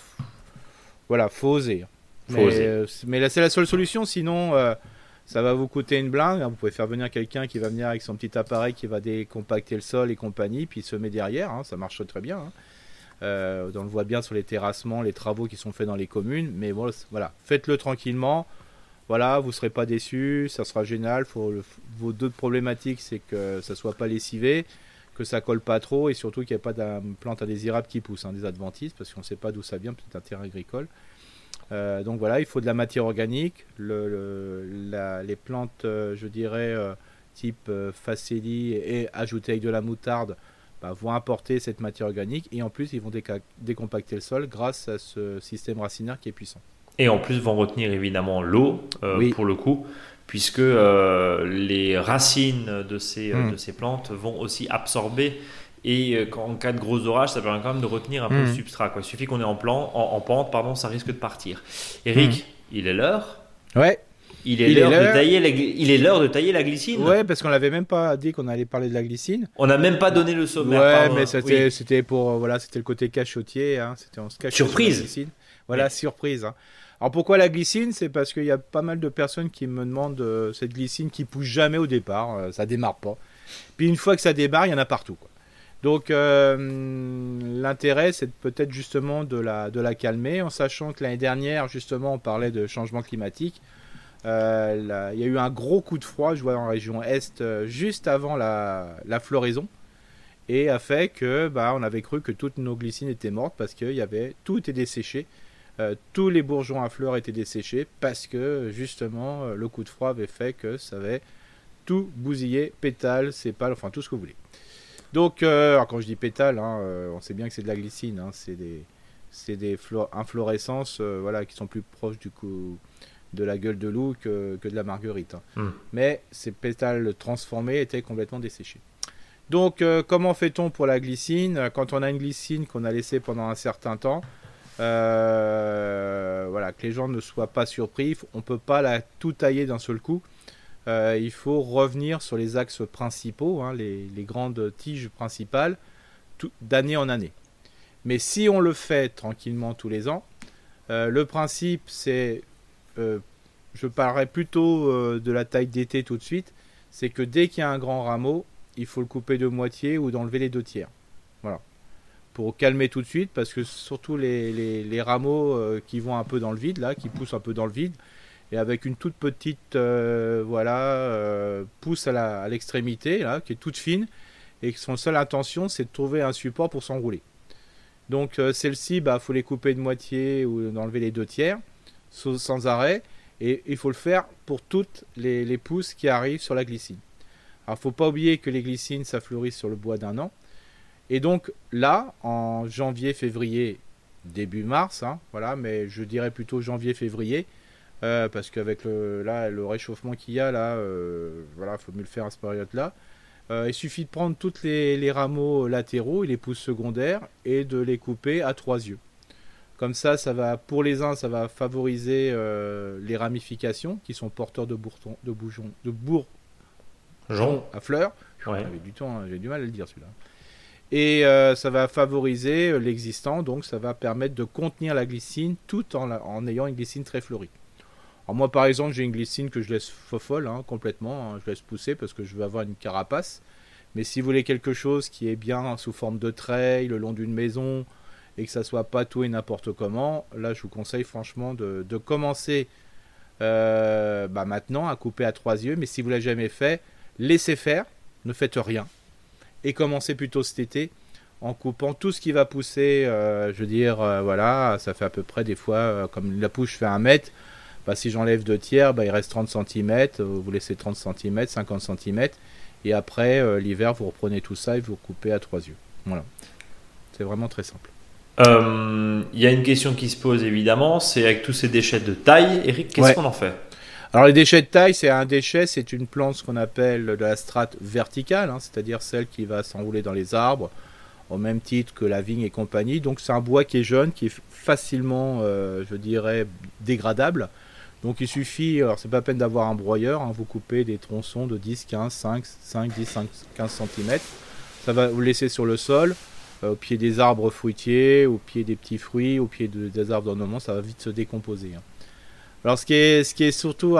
voilà, faut oser. Mais, mais c'est la seule solution, sinon ça va vous coûter une blinde. Hein. Vous pouvez faire venir quelqu'un qui va venir avec son petit appareil qui va décompacter le sol et compagnie, puis il se met derrière. Hein. Ça marche très bien. Hein. Euh, on le voit bien sur les terrassements, les travaux qui sont faits dans les communes. Mais bon, voilà, faites-le tranquillement. Voilà, vous ne serez pas déçus, ça sera génial. vos deux problématiques, c'est que ça soit pas lessivé, que ça colle pas trop, et surtout qu'il n'y ait pas de plante indésirable qui pousse, des adventices, parce qu'on ne sait pas d'où ça vient, peut-être un terrain agricole. Euh, donc voilà, il faut de la matière organique. les plantes, euh, je dirais, euh, type facélie et ajoutées avec de la moutarde, bah, vont apporter cette matière organique et en plus ils vont décompacter le sol grâce à ce système racinaire qui est puissant. Et en plus vont retenir évidemment l'eau pour le coup, puisque les racines de ces, hmm. de ces plantes vont aussi absorber et euh, en cas de gros orage, ça permet quand même de retenir un peu le hmm. substrat. Quoi. Il suffit qu'on est en, plan, en, pente, pardon, ça risque de partir. Eric, hmm. il est l'heure. Ouais. Il est l'heure de tailler la, il est l'heure de tailler la glycine. Ouais, parce qu'on n'avait même pas dit qu'on allait parler de la glycine. On n'a même pas donné le sommaire. Ouais, mais c'était c'était pour euh, voilà, c'était le côté cachotier. Hein. C'était on se Surprise. Voilà, surprise. Hein. Alors pourquoi la glycine? C'est parce qu'il y a pas mal de personnes qui me demandent euh, cette glycine qui pousse jamais au départ, ça ça démarre pas. Puis une fois que ça démarre, il y en a partout. Quoi. Donc euh, l'intérêt, c'est peut-être justement de la, calmer, en sachant que l'année dernière, justement, on parlait de changement climatique. Euh, il y a eu un gros coup de froid, je vois en région Est, euh, juste avant la, floraison, et a fait que bah, on avait cru que toutes nos glycines étaient mortes parce que avait tout était desséché. tous les bourgeons à fleurs étaient desséchés parce que justement le coup de froid avait fait que ça avait tout bousillé, pétales, sépales, enfin tout ce que vous voulez. Donc, euh, quand je dis pétales, hein, euh, on sait bien que c'est de la glycine. Hein, c'est des, c'est des inflorescences euh, voilà, qui sont plus proches du coup de la gueule de loup que, que de la marguerite. Hein. Hmm. Mais ces pétales transformés étaient complètement desséchés. Donc, comment fait-on pour la glycine? Quand on a une glycine qu'on a laissée pendant un certain temps, voilà, que les gens ne soient pas surpris, on ne peut pas la tout tailler d'un seul coup. Euh, il faut revenir sur les axes principaux, hein, les, grandes tiges principales, d'année en année. Mais si on le fait tranquillement tous les ans, euh, le principe c'est, euh, je parlerai plutôt de la taille d'été tout de suite, c'est que dès qu'il y a un grand rameau, il faut le couper de moitié ou d'enlever les deux tiers. Voilà. Pour calmer tout de suite, parce que surtout les, les rameaux qui vont un peu dans le vide, là, qui poussent un peu dans le vide, avec une toute petite euh, euh, pousse à l'extrémité là qui est toute fine et son seule intention c'est de trouver un support pour s'enrouler. Donc euh, celle-ci bah faut les couper de moitié ou d'enlever les deux tiers sans, arrêt et il faut le faire pour toutes les, pousses qui arrivent sur la glycine. Alors faut pas oublier que les glycines ça fleurit sur le bois d'un an et donc là en janvier février début mars hein, voilà mais je dirais plutôt janvier février euh, parce qu'avec le, là, le réchauffement qu'il y a, là, euh, voilà, faut mieux le faire à cette période-là. Euh, il suffit de prendre tous les, rameaux latéraux et les pousses secondaires et de les couper à trois yeux. Comme ça, ça va, pour les uns, ça va favoriser les ramifications qui sont porteurs de bourgeons, de bourgeons, de bourgeons à fleurs. J'avais du temps, hein, j'ai du mal à le dire celui-là. Et ça va favoriser l'existant, donc ça va permettre de contenir la glycine tout en, en ayant une glycine très fleurie. Alors moi par exemple j'ai une glycine que je laisse fofolle hein, complètement, hein. je laisse pousser parce que je veux avoir une carapace. Mais si vous voulez quelque chose qui est bien sous forme de treille le long d'une maison et que ça soit pas tout et n'importe comment, là je vous conseille franchement de, commencer euh, bah, maintenant à couper à trois yeux. Mais si vous l'avez jamais fait, laissez faire, ne faites rien et commencez plutôt cet été en coupant tout ce qui va pousser. Euh, je veux dire, euh, voilà, ça fait à peu près des fois, comme la pousse fait un mètre, bah, si j'enlève deux tiers, bah, il reste 30 cm, euh, vous laissez 30 cm, 50 cm, et après euh, l'hiver vous reprenez tout ça et vous coupez à trois yeux. Voilà. C'est vraiment très simple. Euh, il y a une question qui se pose évidemment, c'est avec tous ces déchets de taille, Eric, qu'est-ce qu'on en fait? Alors les déchets de taille, c'est un déchet, c'est une plante ce qu'on appelle de la strate verticale, hein, c'est-à-dire celle qui va s'enrouler dans les arbres, au même titre que la vigne et compagnie. Donc c'est un bois qui est jeune, qui est facilement, je dirais, dégradable. Donc il suffit, alors c'est pas peine d'avoir un broyeur, hein, vous coupez des tronçons de 10, 15, 5, 5, 10, 15 cm. Ça va vous laisser sur le sol, euh, au pied des arbres fruitiers, au pied des petits fruits, au pied des arbres d'ornement, ça va vite se décomposer. Hein. Alors ce qui est, ce qui est surtout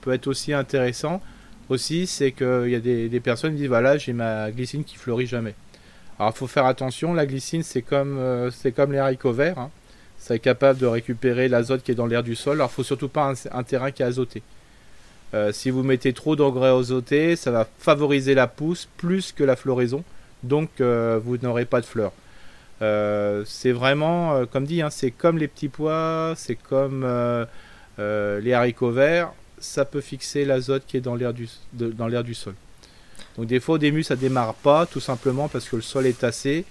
peut être aussi intéressant aussi, c'est qu'il y a des, personnes qui disent voilà j'ai ma glycine qui fleurit jamais. Alors il faut faire attention, la glycine c'est comme, euh, c'est comme les haricots verts. Hein ça est capable de récupérer l'azote qui est dans l'air du sol. Alors, il faut surtout pas un, terrain qui est azoté. Euh, si vous mettez trop d'engrais azotés, ça va favoriser la pousse plus que la floraison. Donc, euh, vous n'aurez pas de fleurs. Euh, c'est vraiment, comme dit, hein, c'est comme les petits pois, c'est comme les haricots verts. Ça peut fixer l'azote qui est dans l'air du, sol. Donc, des fois, au début, ça démarre pas, tout simplement parce que le sol est tassé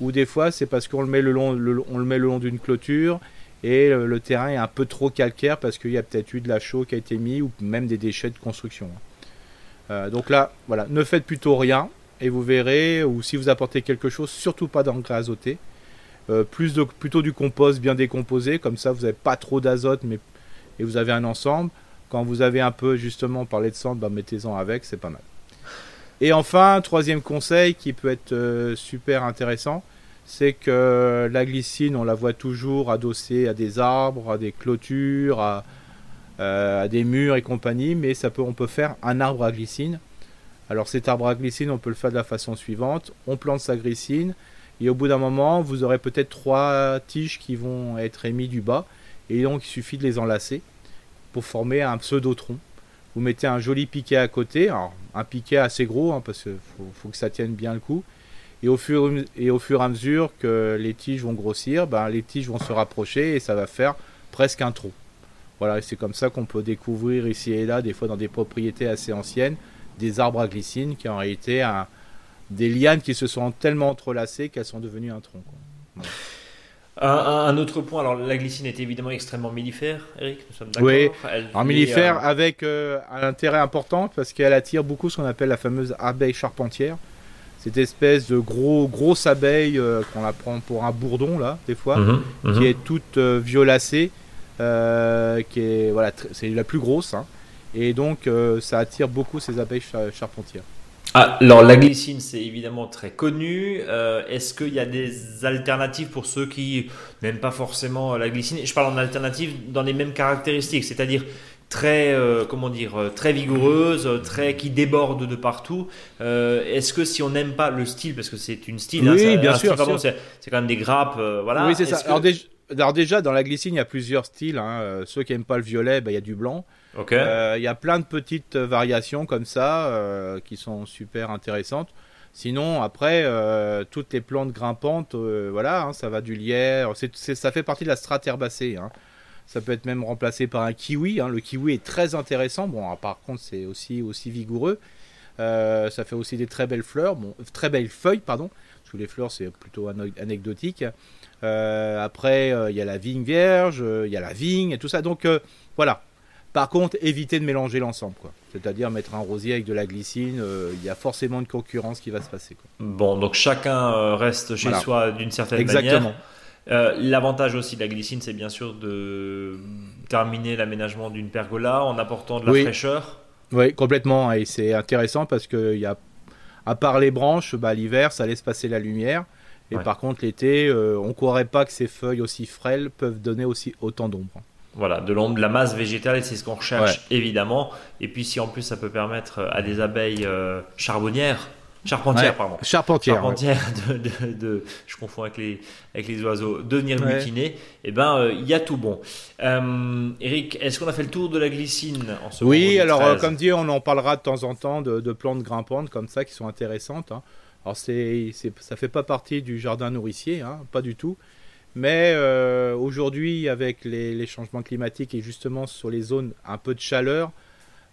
ou des fois c'est parce qu'on le met le long, d'une clôture et le, terrain est un peu trop calcaire parce qu'il y a peut-être eu de la chaux qui a été mis ou même des déchets de construction. Euh, donc là, voilà, ne faites plutôt rien et vous verrez, ou si vous apportez quelque chose, surtout pas d'engrais azoté. Euh, plus de, plutôt du compost bien décomposé, comme ça vous n'avez pas trop d'azote mais, et vous avez un ensemble. Quand vous avez un peu justement parlé de cendre, bah, mettez-en avec, c'est pas mal. Et enfin, troisième conseil qui peut être euh, super intéressant, c'est que la glycine, on la voit toujours adossée à des arbres, à des clôtures, à, euh, des murs et compagnie, mais on peut faire un arbre à glycine. Alors cet arbre à glycine, on peut le faire de la façon suivante. On plante sa glycine, et au bout d'un moment, vous aurez peut-être trois tiges qui vont être émises du bas, et donc il suffit de les enlacer pour former un pseudo-tronc. Vous mettez un joli piquet à côté, un piquet assez gros, hein, parce qu'il faut, que ça tienne bien le coup. Et au, fur, et au fur et à mesure que les tiges vont grossir, ben, les tiges vont se rapprocher et ça va faire presque un trou. Voilà, c'est comme ça qu'on peut découvrir ici et là, des fois dans des propriétés assez anciennes, des arbres à glycine qui en réalité des lianes qui se sont tellement entrelacées qu'elles sont devenues un tronc. Un, autre point, alors la glycine est évidemment extrêmement millifère, Eric, nous sommes d'accord Oui, en millifère euh, avec euh, un intérêt important parce qu'elle attire beaucoup ce qu'on appelle la fameuse abeille charpentière. Cette espèce de gros, grosse abeille euh, qu'on la prend pour un bourdon, là, des fois, mhm, mhm. qui est toute violacée, qui est, voilà, c'est la plus grosse, hein. et donc ça attire beaucoup ces abeilles charpentières. Ah, alors la glycine, c'est évidemment très connu. Euh, est-ce qu'il y a des alternatives pour ceux qui n'aiment pas forcément la glycine? Je parle en alternative dans les mêmes caractéristiques, c'est-à-dire très euh, comment dire euh, très vigoureuse, très qui déborde de partout. Est-ce que si on n'aime pas le style, parce que c'est une style, hein, oui, bien sûr, c'est quand même des grappes, voilà. Oui, c'est ça. Alors, déjà, dans la glycine, il y a plusieurs styles. Hein. Ceux qui n'aiment pas le violet, ben, il y a du blanc. Euh, il y a plein de petites variations comme ça euh, qui sont super intéressantes. Sinon, après, euh, toutes les plantes grimpantes, voilà, hein, ça va du lierre. ça fait partie de la strate herbacée. Hein. Ça peut être même remplacé par un kiwi. Hein. Le kiwi est très intéressant. Bon, par contre, c'est aussi, aussi vigoureux. ça fait aussi des très belles fleurs, bon, très belles feuilles, pardon. Parce que les fleurs, c'est plutôt anecdotique. après, il y a la vigne vierge, il y a la vigne et tout ça. Donc, voilà, par contre, éviter de mélanger l'ensemble, quoi. C'est-à-dire mettre un rosier avec de la glycine, euh, il y a forcément une concurrence qui va se passer. Bon, donc chacun euh, reste chez soi d'une certaine Exactement. manière. Euh, l'avantage aussi de la glycine, c'est bien sûr de terminer l'aménagement d'une pergola en apportant de la fraîcheur. Oui, complètement. Et c'est intéressant parce que y a, à part les branches, bah, l'hiver, ça laisse passer la lumière. Et par contre, l'été, on ne croirait pas que ces feuilles aussi frêles peuvent donner aussi autant d'ombre. Voilà, de l'ombre, de la masse végétale, c'est ce qu'on recherche évidemment. Et puis si en plus ça peut permettre à des abeilles euh, charbonnières, charpentières, pardon, charpentières, charpentières de, je confonds avec les, avec les oiseaux, de venir mutiner, et eh ben euh, il y a tout bon. Euh, Eric, est-ce qu'on a fait le tour de la glycine en ce Oui, alors comme dit, on en parlera de temps en temps de, plantes grimpantes comme ça qui sont intéressantes. Hein. Alors c'est, ça fait pas partie du jardin nourricier, hein, pas du tout. Mais euh, aujourd'hui, avec les, changements climatiques et justement sur les zones un peu de chaleur,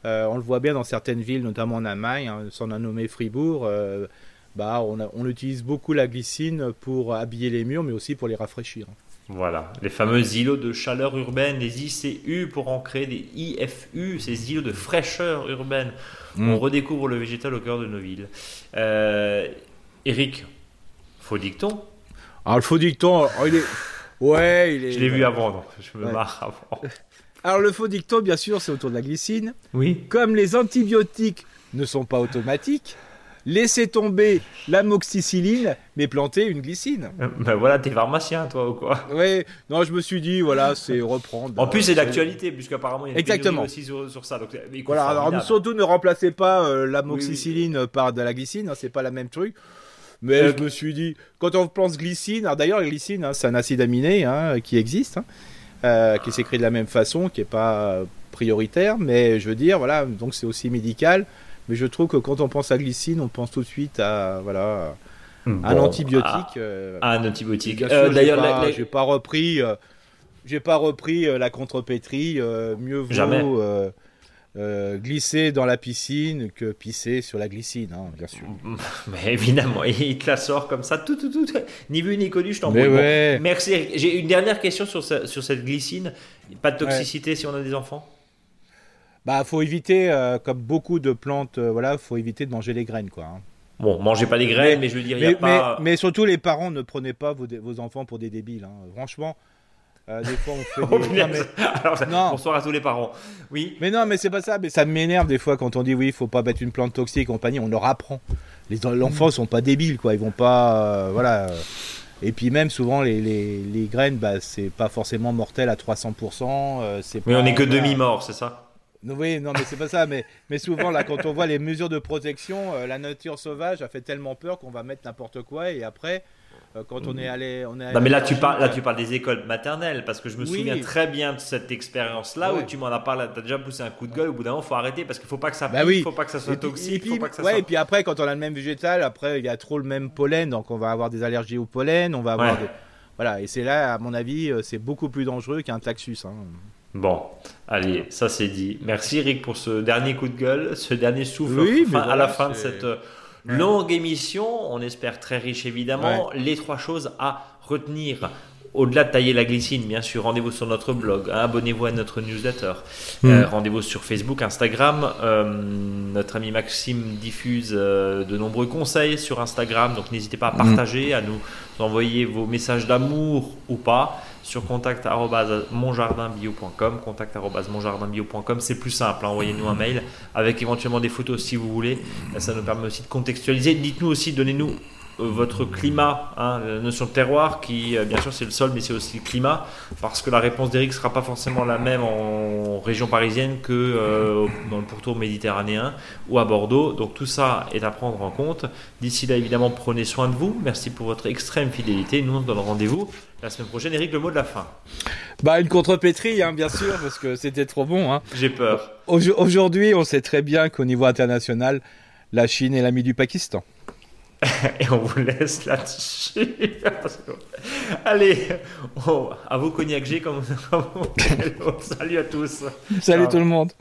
euh, on le voit bien dans certaines villes, notamment en Allemagne, hein, sans a nommé Fribourg, euh, bah, on, utilise beaucoup la glycine pour habiller les murs, mais aussi pour les rafraîchir. Voilà, les fameux îlots de chaleur urbaine, les ICU pour en créer des IFU, ces îlots de fraîcheur urbaine. Mm. On redécouvre le végétal au cœur de nos villes. Eric, Faux dicton. Alors le faux dicton, oh, il est... Ouais, il est... Je l'ai vu avant, donc je me marre avant. Alors le faux dicton, bien sûr, c'est autour de la glycine. Oui. Comme les antibiotiques ne sont pas automatiques, laissez tomber l'amoxicilline, mais plantez une glycine. Euh, ben voilà, t'es pharmacien, toi, ou quoi? Oui, non, je me suis dit, voilà, c'est reprendre. En plus, c'est d'actualité, puisqu'apparemment, il y a Exactement. aussi sur, ça. Donc, voilà, alors surtout ne remplacez pas euh, l'amoxicilline par de la glycine, hein, c'est pas la même truc. Mais euh, je me suis dit, quand on pense glycine, alors d'ailleurs, la glycine, hein, c'est un acide aminé hein, qui existe. Euh, qui s'écrit de la même façon, qui n'est pas prioritaire, mais je veux dire, voilà, donc c'est aussi médical. Mais je trouve que quand on pense à glycine, on pense tout de suite à voilà un antibiotique. Euh, un antibiotique. Euh, D'ailleurs, j'ai pas, repris, j'ai pas repris la contrepétrie. mieux vaut Jamais. Glisser dans la piscine que pisser sur la glycine, hein, bien sûr. Mais évidemment, il te la sort comme ça, tout, tout, tout, ni vu ni connu, je t'en prie. merci. J'ai une dernière question sur, sur cette glycine. Pas de toxicité si on a des enfants? Bah, faut éviter, euh, comme beaucoup de plantes, euh, voilà, faut éviter de manger les graines, quoi. Hein. Bon, mangez pas les graines, mais, je veux dire, il a pas. Mais, surtout, les parents ne prenez pas vos, vos enfants pour des débiles. Hein. Franchement, euh, des fois, on fait oh, des... non, Bonsoir à tous les parents. Oui. Mais non, mais c'est pas ça. Mais ça m'énerve des fois quand on dit oui, il faut pas mettre une plante toxique et compagnie. On leur apprend. Les enfants sont pas débiles, quoi. Ils vont pas, voilà. Et puis même souvent les, les, les graines, bah, c'est pas forcément mortel à 300%. c'est mais on est que demi-mort, c'est ça? Oui, non, mais c'est pas ça. Mais, mais souvent, là, quand on voit les mesures de protection, euh, la nature sauvage a fait tellement peur qu'on va mettre n'importe quoi. Et après, euh, quand on est allé. On est non, mais là tu, parles, là, tu parles des écoles maternelles. Parce que je me souviens très bien de cette expérience-là où tu m'en as parlé. Tu as déjà poussé un coup de gueule. Au bout d'un moment, il faut arrêter parce qu'il faut pas que ça bah oui. faut pas que ça soit toxique. Et puis, faut pas que ça ouais, et puis après, quand on a le même végétal, après, il y a trop le même pollen. Donc, on va avoir des allergies au pollen. On va avoir Voilà, et c'est là, à mon avis, euh, c'est beaucoup plus dangereux qu'un taxus. Hein. Bon, allez, ça c'est dit. Merci Eric pour ce dernier coup de gueule, ce dernier souffle à la fin de cette euh, longue émission. On espère très riche évidemment. Les trois choses à retenir. Au-delà de tailler la glycine, bien sûr, rendez-vous sur notre blog, hein, abonnez-vous à notre newsletter, euh, rendez-vous sur Facebook, Instagram. Euh, notre ami Maxime diffuse de nombreux conseils sur Instagram, donc n'hésitez pas à mm. partager, à nous envoyer vos messages d'amour ou pas sur contact.monjardinbio.com. Contact.monjardinbio.com, c'est plus simple. Hein. Envoyez-nous un mail avec éventuellement des photos si vous voulez. Ça nous permet aussi de contextualiser. Dites-nous aussi, donnez-nous votre climat, hein, la notion de terroir, qui euh, bien sûr c'est le sol, mais c'est aussi le climat, parce que la réponse d'Eric ne sera pas forcément la même en région parisienne que euh, dans le pourtour méditerranéen ou à Bordeaux. Donc tout ça est à prendre en compte. D'ici là, évidemment, prenez soin de vous. Merci pour votre extrême fidélité. Nous, on donne rendez-vous la semaine prochaine. Eric, le mot de la fin. Bah, une contrepétrie, hein, bien sûr, parce que c'était trop bon. Hein. J'ai peur. Aujourd'hui, on sait très bien qu'au niveau international, la Chine est l'ami du Pakistan. Et on vous laisse là-dessus. Allez, à vous cognac G comme, salut à tous. Salut tout le monde.